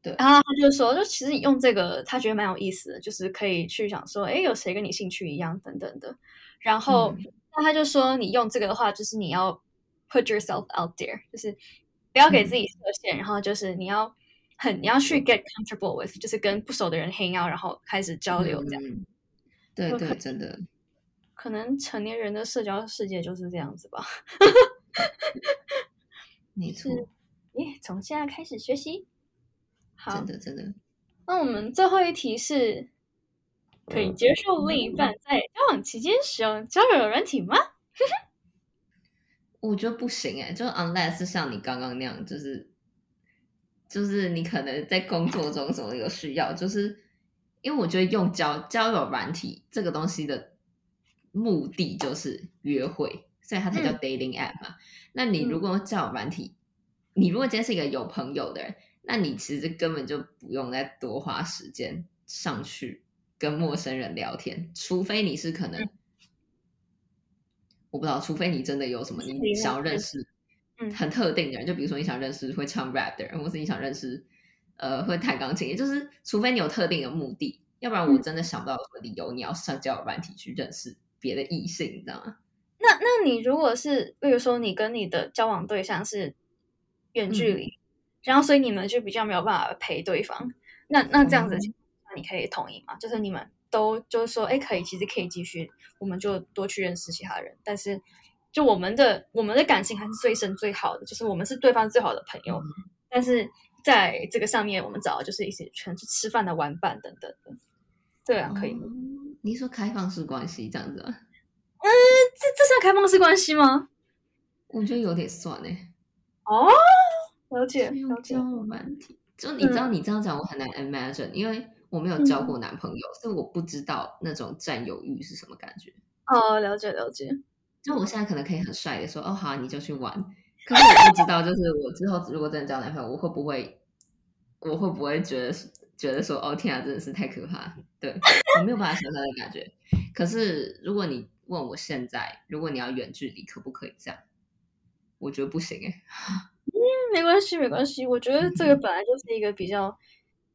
对然后他就说，就其实你用这个，他觉得蛮有意思的，就是可以去想说，哎，有谁跟你兴趣一样等等的。然后，嗯那他就说，你用这个的话，就是你要 put yourself out there，就是不要给自己设限，然后就是你要很你要去 get comfortable with，就是跟不熟的人 hang out，然后开始交流这样。嗯对对，真的，可能成年人的社交世界就是这样子吧。没错，耶，从现在开始学习。好真，的真的，那我们最后一题是：可以接受另一半在交往期间使用交友软体吗？我觉得不行哎、就 unless 是像你刚刚那样，就是就是你可能在工作中什么有需要，就是因为我觉得用交交友软体这个东西的目的就是约会，所以它才叫嗯 dating app 嘛。那你如果用交友软体，你如果今天是一个有朋友的人，那你其实根本就不用再多花时间上去跟陌生人聊天，除非你是可能。嗯我不知道，除非你真的有什么你想要认识嗯很特定的人，就比如说你想认识会唱 rap 的人，或是你想认识呃会弹钢琴，也就是除非你有特定的目的，要不然我嗯真的想不到有什么理由你要上交友软体去认识别的异性，你知道吗？那那你如果是，比如说你跟你的交往对象是远距离，然后所以你们就比较没有办法陪对方，那那这样子哦，那你可以同意吗？就是你们都就是说，哎，可以，其实可以继续，我们就多去认识其他人，但是就我们的我们的感情还是最深最好的，就是我们是对方最好的朋友，但是在这个上面，我们找的就是一些全是吃饭的玩伴等等的，这样可以。吗？哦你说开放式关系这样子吗？这这算开放式关系吗？我觉得有点算哎、哦，了解欸，了解交。友软体，就你知道你这样讲，我很难 imagine，因为我没有交过男朋友，所以我不知道那种占有欲是什么感觉。哦，了解了解。就我现在可能可以很帅的说，哦好啊，你就去玩。可是我不知道，就是我之后如果真的交男朋友，我会不会，我会不会觉得觉得说，哦天啊，真的是太可怕。对我没有办法想象的感觉。可是如果你问我现在，如果你要远距离，可不可以这样？我觉得不行哎、没关系，没关系。我觉得这个本来就是一个比较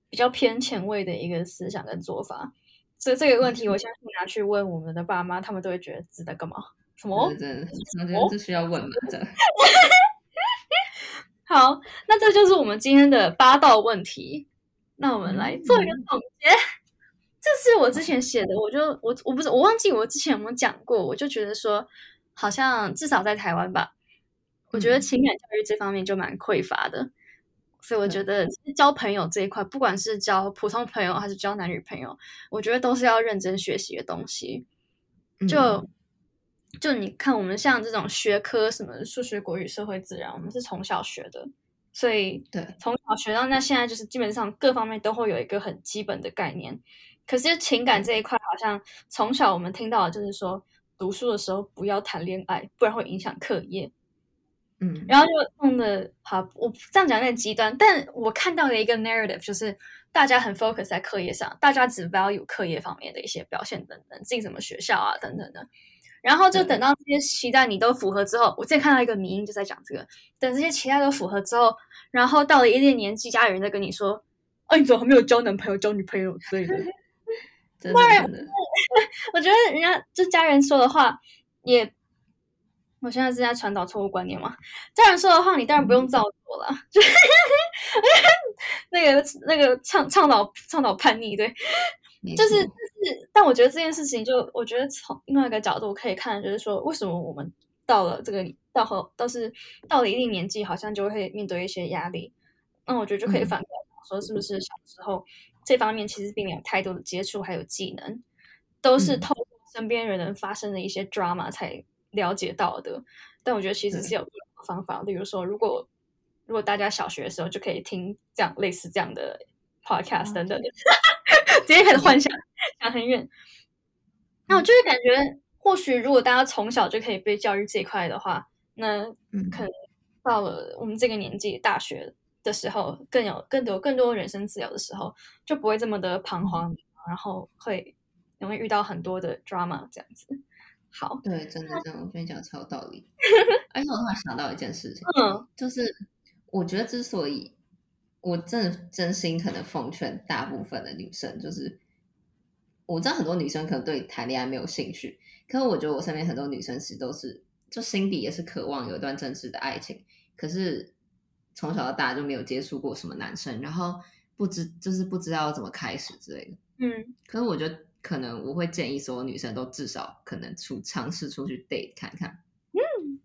比较偏前卫的一个思想跟做法。所以这个问题，我相信拿去问我们的爸妈，他们都会觉得这在干嘛？什么真？的真的，我觉得这需要问嘛？这 好，那这就是我们今天的八道问题。那我们来做一个总结。这是我之前写的，我就我我不是我忘记我之前有没有讲过，我就觉得说，好像至少在台湾吧，我觉得嗯情感教育这方面就蛮匮乏的，所以我觉得交朋友这一块，不管是交普通朋友还是交男女朋友，我觉得都是要认真学习的东西。就、嗯就你看我们像这种学科，什么数学、国语、社会、自然，我们是从小学的，所以对从小学到那现在就是基本上各方面都会有一个很基本的概念。可是情感这一块，好像从小我们听到的就是说，读书的时候不要谈恋爱，不然会影响课业。嗯，然后就弄得好，我这样讲有点极端，但我看到的一个 narrative 就是大家很 focus 在课业上，大家只 value 课业方面的一些表现等等，进什么学校啊等等的。然后就等到这些期待你都符合之后，我之前看到一个迷音就在讲这个，等这些期待都符合之后，然后到了一定年纪，家里人在跟你说，啊，你怎么还没有交男朋友、交女朋友之类的？真的真的，我觉得人家就家人说的话也。我现在是在传导错误观念嘛？家人说的话，你当然不用照做了。那个那个倡倡导倡导叛逆，对，就是就是。但我觉得这件事情，就我觉得从另外一个角度可以看，就是说，为什么我们到了这个到后，倒是到了一定年纪，好像就会面对一些压力。那我觉得就可以反过来说，是不是小时候这方面其实并没有太多的接触，还有技能，都是透过身边人发生的一些 drama 才。了解到的，但我觉得其实是有方法。例如说，如果如果大家小学的时候就可以听这样类似这样的 podcast 等等的，直接开始幻想想很远。那我就是感觉，或许如果大家从小就可以被教育这一块的话，那可能到了我们这个年纪，大学的时候，更有更多更多人生自由的时候，就不会这么的彷徨，然后会容易遇到很多的 drama 这样子。好，对，真的真的，我跟你讲超有道理。而且我突然想到一件事情，嗯，就是我觉得之所以我真的真心可能奉劝大部分的女生，就是我知道很多女生可能对谈恋爱没有兴趣，可是我觉得我身边很多女生其实都是就心底也是渴望有一段真挚的爱情，可是从小到大就没有接触过什么男生，然后不知就是不知道怎么开始之类的。嗯，可是我觉得。可能我会建议所有女生都至少可能出尝试出去 date 看看，嗯，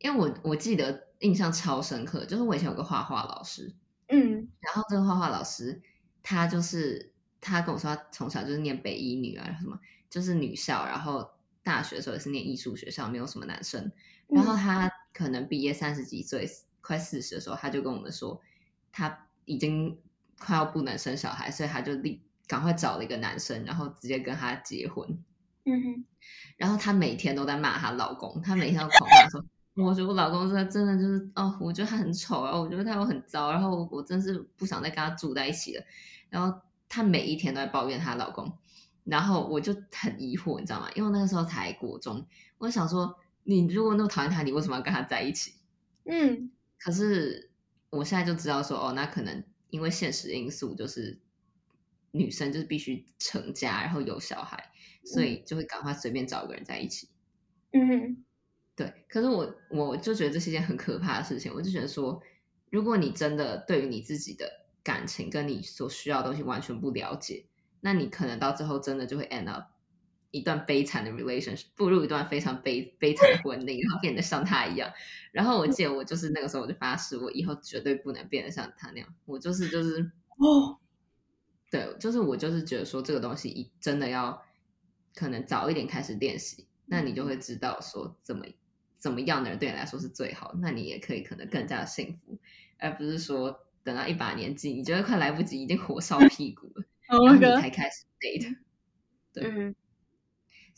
因为我我记得印象超深刻，就是我以前有个画画老师，嗯，然后这个画画老师他就是他跟我说他从小就是念北医女啊什么，就是女校，然后大学的时候也是念艺术学校，没有什么男生，然后他可能毕业三十几岁，快四十的时候，他就跟我们说他已经快要不能生小孩，所以他就立。赶快找了一个男生，然后直接跟他结婚。嗯哼，然后她每天都在骂她老公，她每天都狂骂说：“我觉得我老公真的真的就是哦，我觉得他很丑啊，我觉得他又很糟，然后我真是不想再跟他住在一起了。”然后她每一天都在抱怨她老公，然后我就很疑惑，你知道吗？因为那个时候才国中，我想说，你如果那么讨厌他，你为什么要跟他在一起？嗯，可是我现在就知道说，哦，那可能因为现实因素，就是。女生就是必须成家，然后有小孩，所以就会赶快随便找个人在一起。嗯，对。可是我我就觉得这是一件很可怕的事情。我就觉得说，如果你真的对于你自己的感情跟你所需要的东西完全不了解，那你可能到最后真的就会 end up 一段悲惨的 relationship，步入一段非常悲悲惨的婚姻，然后变得像他一样。然后我记得我就是那个时候我就发誓，我以后绝对不能变得像他那样。我就是就是哦。对，就是我就是觉得说这个东西一真的要可能早一点开始练习，那你就会知道说怎么怎么样的人对你来说是最好，那你也可以可能更加的幸福，而不是说等到一把年纪，你觉得快来不及，已经火烧屁股了，然后你才开始 date。对，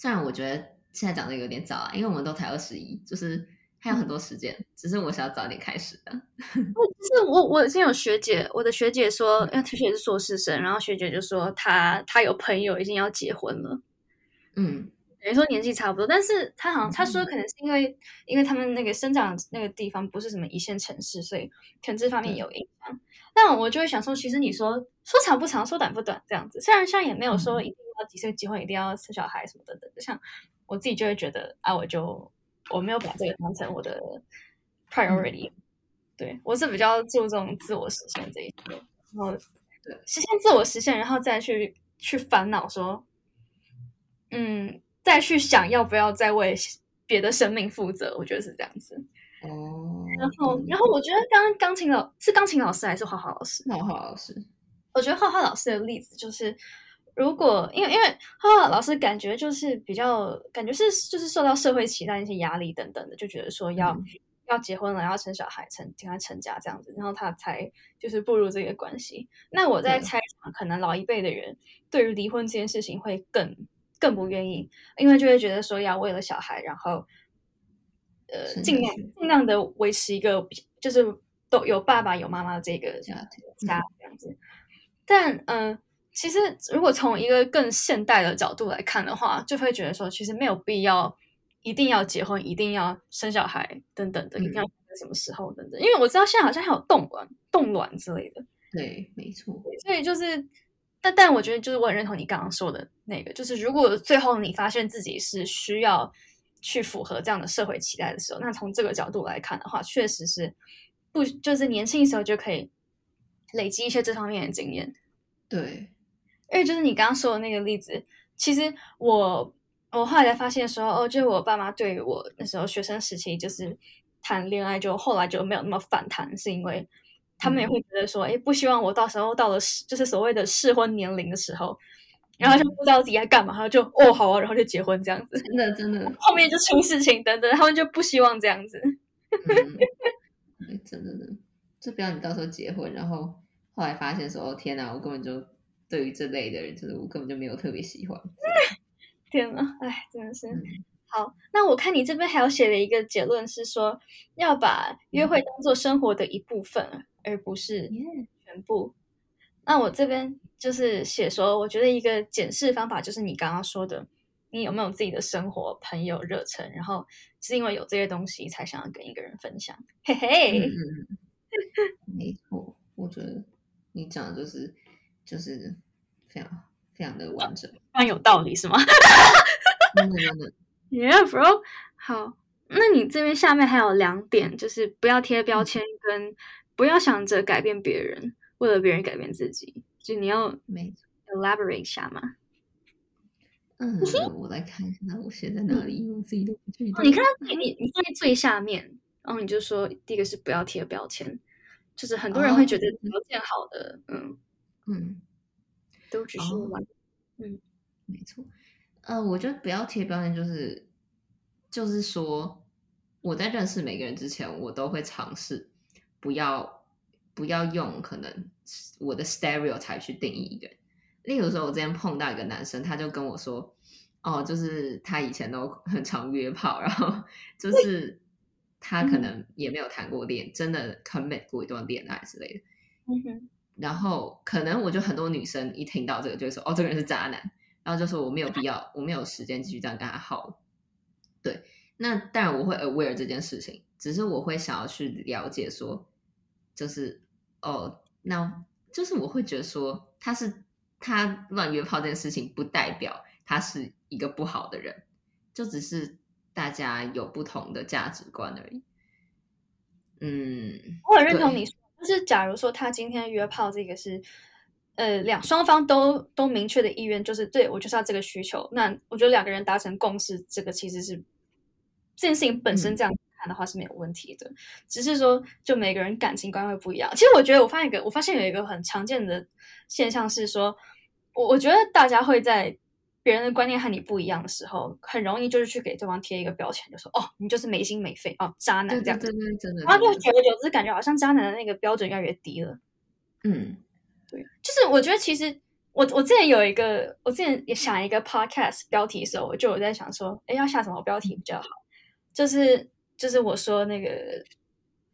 虽然我觉得现在讲的有点早啊，因为我们都才二十一，就是。还有很多时间，只是我想要早点开始的。是我我之前有学姐，我的学姐说，因为学姐是硕士生，然后学姐就说她她有朋友已经要结婚了，嗯，等于说年纪差不多，但是她好像她说可能是因为因为他们那个生长那个地方不是什么一线城市，所以可能这方面有影响。但我就会想说，其实你说说长不长，说短不短这样子，虽然现在也没有说一定要几岁结婚，一定要生小孩什么等等，就像我自己就会觉得啊，我就。我没有把这个当成我的 priority，对我是比较注重自我实现这一块，然后对实现自我实现，然后再去去烦恼说，嗯，再去想要不要再为别的生命负责，我觉得是这样子。哦，然后然后我觉得刚刚钢琴老是钢琴老师还是画画老师？画画老师，我觉得画画老师的例子就是，如果因为因为哈老师感觉就是比较感觉是就是受到社会期待一些压力等等的，就觉得说要、嗯要结婚了，要生小孩，成跟他成家这样子，然后他才就是步入这个关系。那我在猜想，可能老一辈的人对于离婚这件事情会更更不愿意，因为就会觉得说要为了小孩，然后呃尽量尽量的维持一个比就是都有爸爸有妈妈的这个家这样子。但嗯、呃其实如果从一个更现代的角度来看的话，就会觉得说，其实没有必要一定要结婚，一定要生小孩等等的，一定要什么时候等等。因为我知道现在好像还有冻卵、冻卵之类的，对，没错，所以就是，但但我觉得就是我很认同你刚刚说的那个，就是如果最后你发现自己是需要去符合这样的社会期待的时候，那从这个角度来看的话，确实是不就是年轻的时候就可以累积一些这方面的经验。对，因为就是你刚刚说的那个例子，其实我我后来才发现说，哦，就是我爸妈对于我那时候学生时期就是谈恋爱，就后来就没有那么反弹，是因为他们也会觉得说，哎、不希望我到时候到了适就是所谓的适婚年龄的时候，然后就不知道自己在干嘛，然后就哦好啊，然后就结婚这样子，真的真的，后面就出事情等等，他们就不希望这样子。真的真的，就不要你到时候结婚，然后后来发现说，哦天哪，我根本就对于这类的人，就是我根本就没有特别喜欢。天呐，哎，真的是。嗯好，那我看你这边还有写了一个结论是说，要把约会当做生活的一部分，而不是全部。那我这边就是写说，我觉得一个检视方法就是你刚刚说的，你有没有自己的生活、朋友、热忱，然后是因为有这些东西才想要跟一个人分享。嘿嗯嘿，嗯嗯，没错，我觉得你讲的就是就是非常非常的完整，非常有道理是吗真的真的，？Yeah, bro。好，那你这边下面还有两点，就是不要贴标签，跟不要想着改变别人，为了别人改变自己。就你要没。elaborate 一下嘛？嗯，我来看一下我写在哪里，我自己都不记得。哦你看你你放在最下面，然后你就说第一个是不要贴标签，就是很多人会觉得哦条件好的，嗯，嗯，都只是哦嗯。没错，呃，我觉得不要贴标签，就是就是说，我在认识每个人之前，我都会尝试不要不要用可能我的 stereotype 去定义一个人。例如说，我之前碰到一个男生，他就跟我说，哦，就是他以前都很常约炮，然后就是他可能也没有谈过恋，真的 commit 过一段恋爱之类的。嗯哼，然后可能我就很多女生一听到这个就会说，哦，这个人是渣男，然后就说我没有必要，我没有时间继续这样跟他耗了。对，那当然我会 aware 这件事情，只是我会想要去了解说，就是哦，那就是我会觉得说他是他乱约炮这件事情，不代表他是一个不好的人，就只是大家有不同的价值观而已。嗯，我很认同你说，就是假如说他今天约炮这个是，呃，两双方都都明确的意愿，就是对我就是要这个需求，那我觉得两个人达成共识，这个其实是这件事情本身嗯这样看的话是没有问题的，只是说就每个人感情观会不一样。其实我觉得我发现一个，我发现有一个很常见的现象是说，我我觉得大家会在别人的观念和你不一样的时候，很容易就是去给对方贴一个标签，就说哦，你就是没心没肺哦，渣男对这样子。对对对，真的，然后就久而久之，感觉好像渣男的那个标准越来越低了。嗯对，就是我觉得其实我我之前有一个，我之前也想一个 podcast 标题的时候，我就有在想说，哎，要下什么标题比较好？就是就是我说那个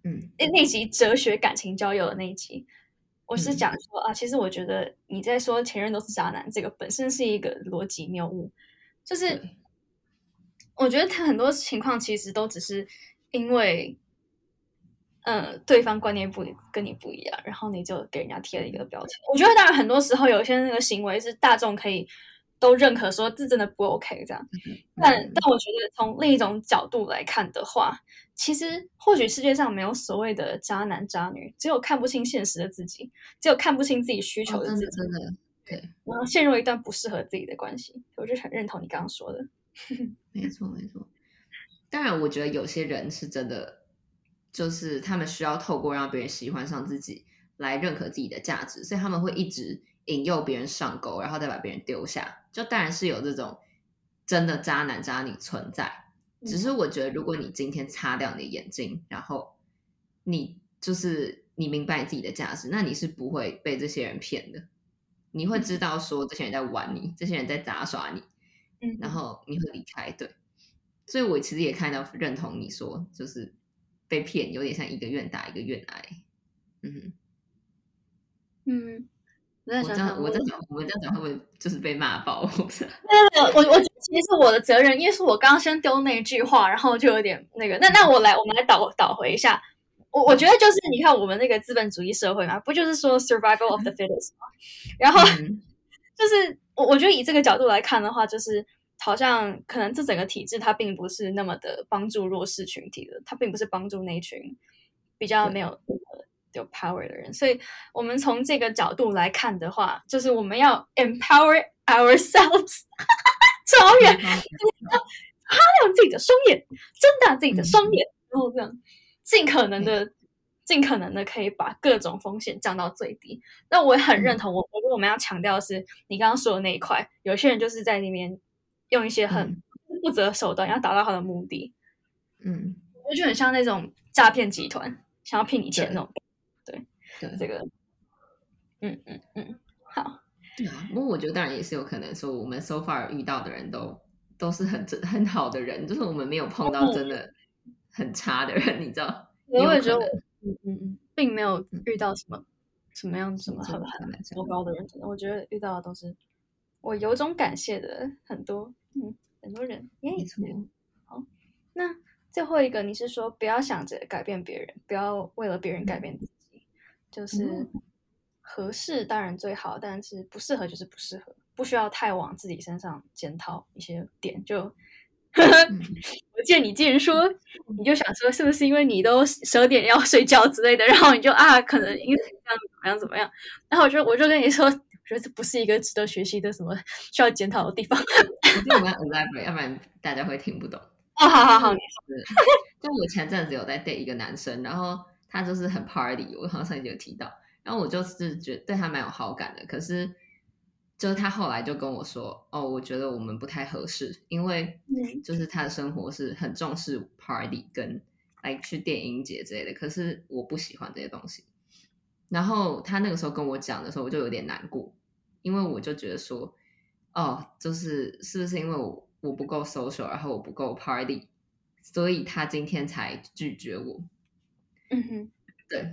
嗯那那集哲学感情交友的那一集，我是嗯讲说啊，其实我觉得你在说前任都是渣男，这个本身是一个逻辑谬误，就是我觉得他很多情况其实都只是因为，呃，对方观念不跟你不一样，然后你就给人家贴了一个标签。我觉得当然很多时候有一些那个行为是大众可以都认可，说这真的不 OK 这样。但嗯但我觉得从另一种角度来看的话，其实或许世界上没有所谓的渣男渣女，只有看不清现实的自己，只有看不清自己需求的自己，的真的，对，然后陷入一段不适合自己的关系。我就很认同你刚刚说的。没错没错。当然，我觉得有些人是真的，就是他们需要透过让别人喜欢上自己来认可自己的价值，所以他们会一直引诱别人上钩，然后再把别人丢下。就当然是有这种真的渣男渣女存在，只是我觉得，如果你今天擦掉你的眼睛，然后你就是你明白你自己的价值，那你是不会被这些人骗的。你会知道说这些人在玩你，这些人在杂耍你，嗯，然后你会离开。对，所以我其实也看到认同你说，就是被骗有点像一个愿打一个愿挨。嗯嗯，我在我这样想想，我在想，我们这样讲会不会就是被骂爆？我不知道那个我我其实是我的责任，因为是我刚刚先丢那一句话，然后就有点那个。那那我来，我们来导导回一下。我我觉得就是你看我们那个资本主义社会嘛，不就是说 survival of the fittest 吗？然后嗯 就是我我觉得以这个角度来看的话，就是好像可能这整个体制它并不是那么的帮助弱势群体的，它并不是帮助那群比较没有呃有 power 的人。所以我们从这个角度来看的话，就是我们要 empower ourselves，超远，擦亮自己的双眼，睁大自己的双眼，然后这样尽可能的、尽可能的可以把各种风险降到最低。那我也很认同，我我觉得我们要强调的是你刚刚说的那一块，有些人就是在那边用一些很嗯。不择手段，要达到他的目的，嗯，我觉得很像那种诈骗集团想要骗你钱那种。对这个，嗯嗯嗯，好，对啊。不过我觉得当然也是有可能说，我们 so far 遇到的人都都是很真很好的人，就是我们没有碰到真的很差的人，你知道？我也觉得嗯嗯嗯，并没有遇到什么什么样什么很糟糕的人，真的，我觉得遇到的都是我由衷感谢的很多，嗯，很多人，耶。没错。那最后一个，你是说不要想着改变别人，不要为了别人改变自己，就是嗯合适当然最好，但是不适合就是不适合，不需要太往自己身上检讨一些点。就 嗯我见你既然说，你就想说是不是因为你都十二点要睡觉之类的，然后你就啊可能因为这样怎么样怎么样，然后我就我就跟你说，我觉得这不是一个值得学习的什么需要检讨的地方。我觉得我们要 elaborate，要不然大家会听不懂。哦，好好好，你是，就我前阵子有在 date 一个男生，然后他就是很 party，我好像上一集有提到，然后我就是觉得对他蛮有好感的，可是就是他后来就跟我说，哦，我觉得我们不太合适，因为嗯就是他的生活是很重视 party 跟来去电影节之类的，可是我不喜欢这些东西。然后他那个时候跟我讲的时候，我就有点难过，因为我就觉得说，哦，就是是不是因为我我不够 social，然后我不够 party，所以他今天才拒绝我。嗯哼。对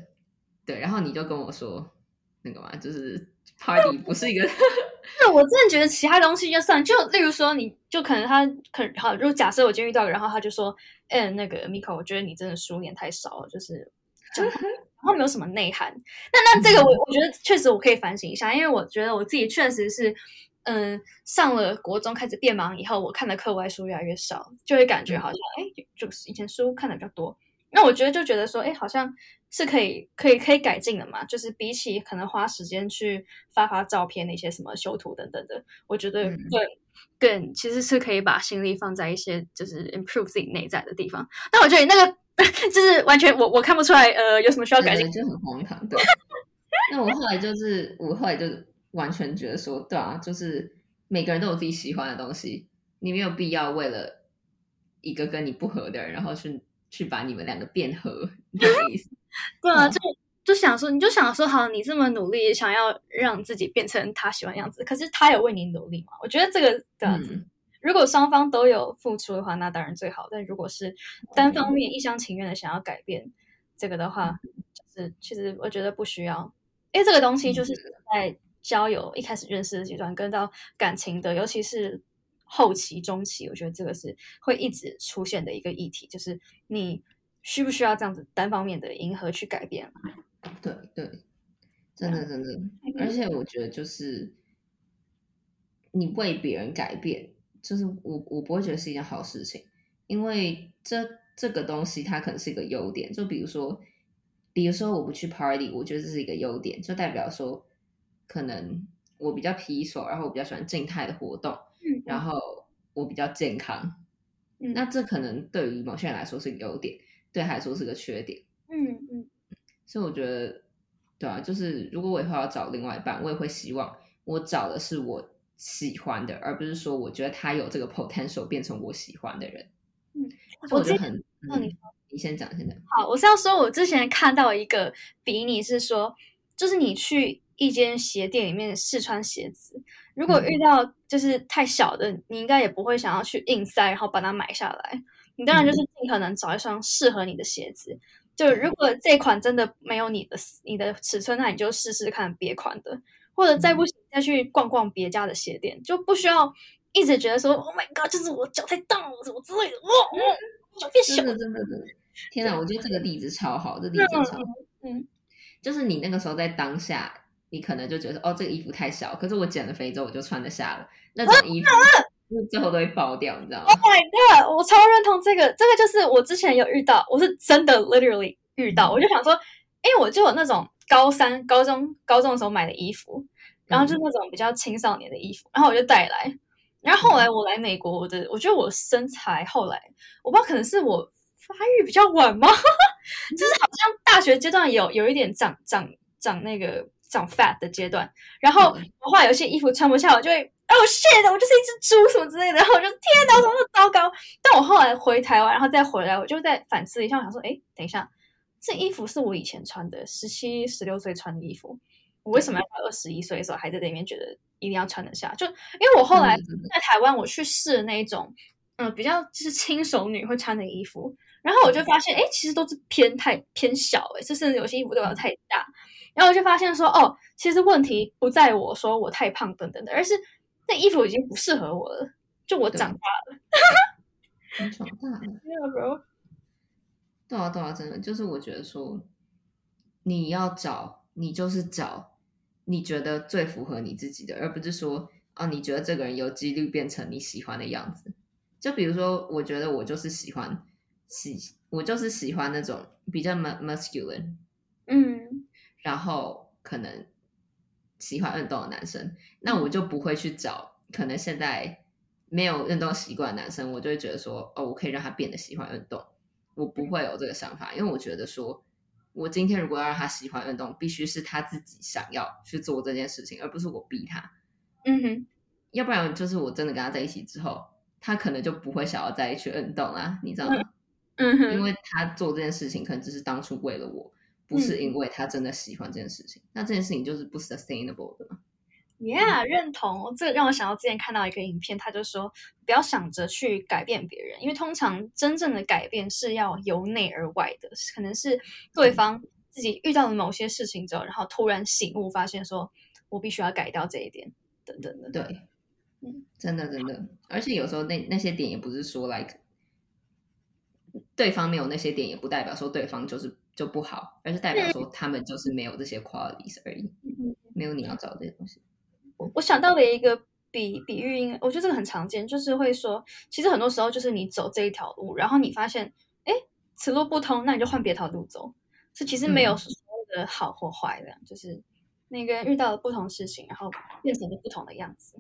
对，然后你就跟我说那个嘛，就是 party 不是一个 那我真的觉得其他东西就算，就例如说，你就可能他可能好，如果假设我今天遇到然后他就说，哎、那个 Miko，我觉得你真的书念太少了，就是 讲话然后没有什么内涵。那那这个我我觉得确实我可以反省一下，因为我觉得我自己确实是，嗯，上了国中开始变忙以后，我看的课外书越来越少，就会感觉好像哎，就是以前书看的比较多。那我觉得就觉得说，哎，好像是可以可以可以改进的嘛。就是比起可能花时间去发发照片那些什么修图等等的，我觉得嗯更、更其实是可以把心力放在一些就是 improve 自己内在的地方。但我觉得那个 就是完全我我看不出来，呃，有什么需要改进对，就很荒唐。对，那我后来就是，我后来就完全觉得说，对啊，就是每个人都有自己喜欢的东西，你没有必要为了一个跟你不合的人，然后去去把你们两个变合？对啊，嗯就就想说，你就想说，好，你这么努力，想要让自己变成他喜欢的样子，可是他有为你努力嘛？我觉得这个这样子，嗯如果双方都有付出的话，那当然最好。但如果是单方面一厢情愿的想要改变这个的话，就是其实我觉得不需要，因为这个东西就是在交友一开始认识的阶段，跟到感情的，尤其是后期、中期，我觉得这个是会一直出现的一个议题，就是你需不需要这样子单方面的迎合去改变？对对，真的真的，而且我觉得就是你为别人改变，就是我我不会觉得是一件好事情，因为这这个东西它可能是一个优点，就比如说，比如说我不去 party，我觉得这是一个优点，就代表说可能我比较皮手，然后我比较喜欢静态的活动，嗯然后我比较健康，嗯那这可能对于某些人来说是个优点，对他来说是个缺点。嗯嗯所以我觉得，对啊，就是如果我以后要找另外一半，我也会希望我找的是我喜欢的，而不是说我觉得他有这个 potential 变成我喜欢的人。嗯，我觉得很，那你你先讲，先讲。好，我是要说，我之前看到一个比拟是说，就是你去一间鞋店里面试穿鞋子，如果遇到就是太小的，你应该也不会想要去硬塞，然后把它买下来。你当然就是尽可能找一双适合你的鞋子。就如果这款真的没有你的你的尺寸，那你就试试看别款的，或者再不行再去逛逛别家的鞋店，就不需要一直觉得说 “Oh my god”，就是我脚太大了什么之类的。哇，我脚变小，真的真的真的。天哪，我觉得这个例子超好，这例子超好。嗯，就是你那个时候在当下，你可能就觉得哦，这个衣服太小，可是我减了肥之后我就穿得下了。那种衣服最后都会爆掉，你知道吗？Oh my god！我超认同这个，这个就是我之前有遇到，我是真的 literally 遇到，我就想说，哎，我就有那种高三、高中、高中的时候买的衣服，然后就是那种比较青少年的衣服，然后我就带来，然后后来我来美国，我的我觉得我身材后来，我不知道可能是我发育比较晚吗？就是好像大学阶段有有一点长长长那个长 fat 的阶段，然后我后来有些衣服穿不下，我就会。哦，shit！我就是一只猪什么之类的，然后我就天哪，怎么那么糟糕？但我后来回台湾，然后再回来，我就在反思一下，我想说，哎，等一下，这衣服是我以前穿的，十七、十六岁穿的衣服，我为什么要到二十一岁的时候还在里面觉得一定要穿得下？就因为我后来在台湾，我去试那一种，嗯，比较就是轻熟女会穿的衣服，然后我就发现，哎，其实都是偏太偏小，哎，甚至有些衣服都要太大，然后我就发现说，哦，其实问题不在我说我太胖等等的，而是。那衣服已经不适合我了，就我长大了，你长大 了，对啊对啊，真的就是我觉得说，你要找你就是找你觉得最符合你自己的，而不是说啊，你觉得这个人有几率变成你喜欢的样子。就比如说，我觉得我就是喜欢喜，我就是喜欢那种比较 masculine，嗯，然后可能。喜欢运动的男生，那我就不会去找可能现在没有运动习惯的男生，我就会觉得说，哦，我可以让他变得喜欢运动。我不会有这个想法，因为我觉得说，我今天如果要让他喜欢运动，必须是他自己想要去做这件事情，而不是我逼他。嗯哼，要不然就是我真的跟他在一起之后，他可能就不会想要再去运动啦，你知道吗？嗯哼，因为他做这件事情可能只是当初为了我。不是因为他真的喜欢这件事情，那这件事情就是不 sustainable 的。Yeah，认同。这个让我想到之前看到一个影片，他就说不要想着去改变别人，因为通常真正的改变是要由内而外的，可能是对方自己遇到了某些事情之后，然后突然醒悟，发现说我必须要改掉这一点，等等的。对，嗯，真的真的，而且有时候那那些点也不是说 like 对方没有那些点，也不代表说对方就是。就不好，而是代表说他们就是没有这些 qualities 而已，没有你要找的这些东西。我我想到了一个比比喻，应该我觉得这个很常见，就是会说，其实很多时候就是你走这一条路，然后你发现，哎，此路不通，那你就换别条路走。这其实没有所谓的好或坏的，就是那个遇到了不同事情，然后变成了不同的样子。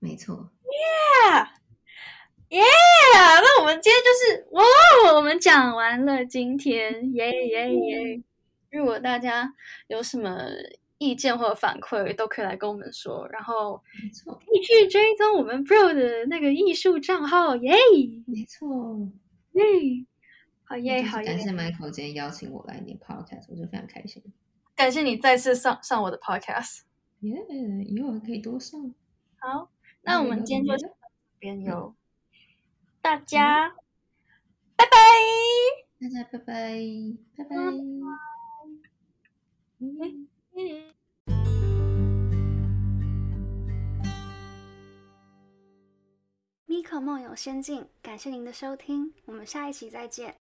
没错。Yeah。耶！那我们今天就是哇，我们讲完了今天，耶耶耶！如果大家有什么意见或者反馈，都可以来跟我们说。然后，没错，可以去追踪我们 Bro 的那个艺术账号，耶！没错，耶！好耶，好耶！感谢 Michael 今天邀请我来你 Podcast，我就非常开心。感谢你再次上上我的 Podcast，耶！以后还可以多上。好，那我们今天就这边有。大家，拜拜！大家拜拜，拜拜。米可梦游仙境，感谢您的收听，我们下一期再见。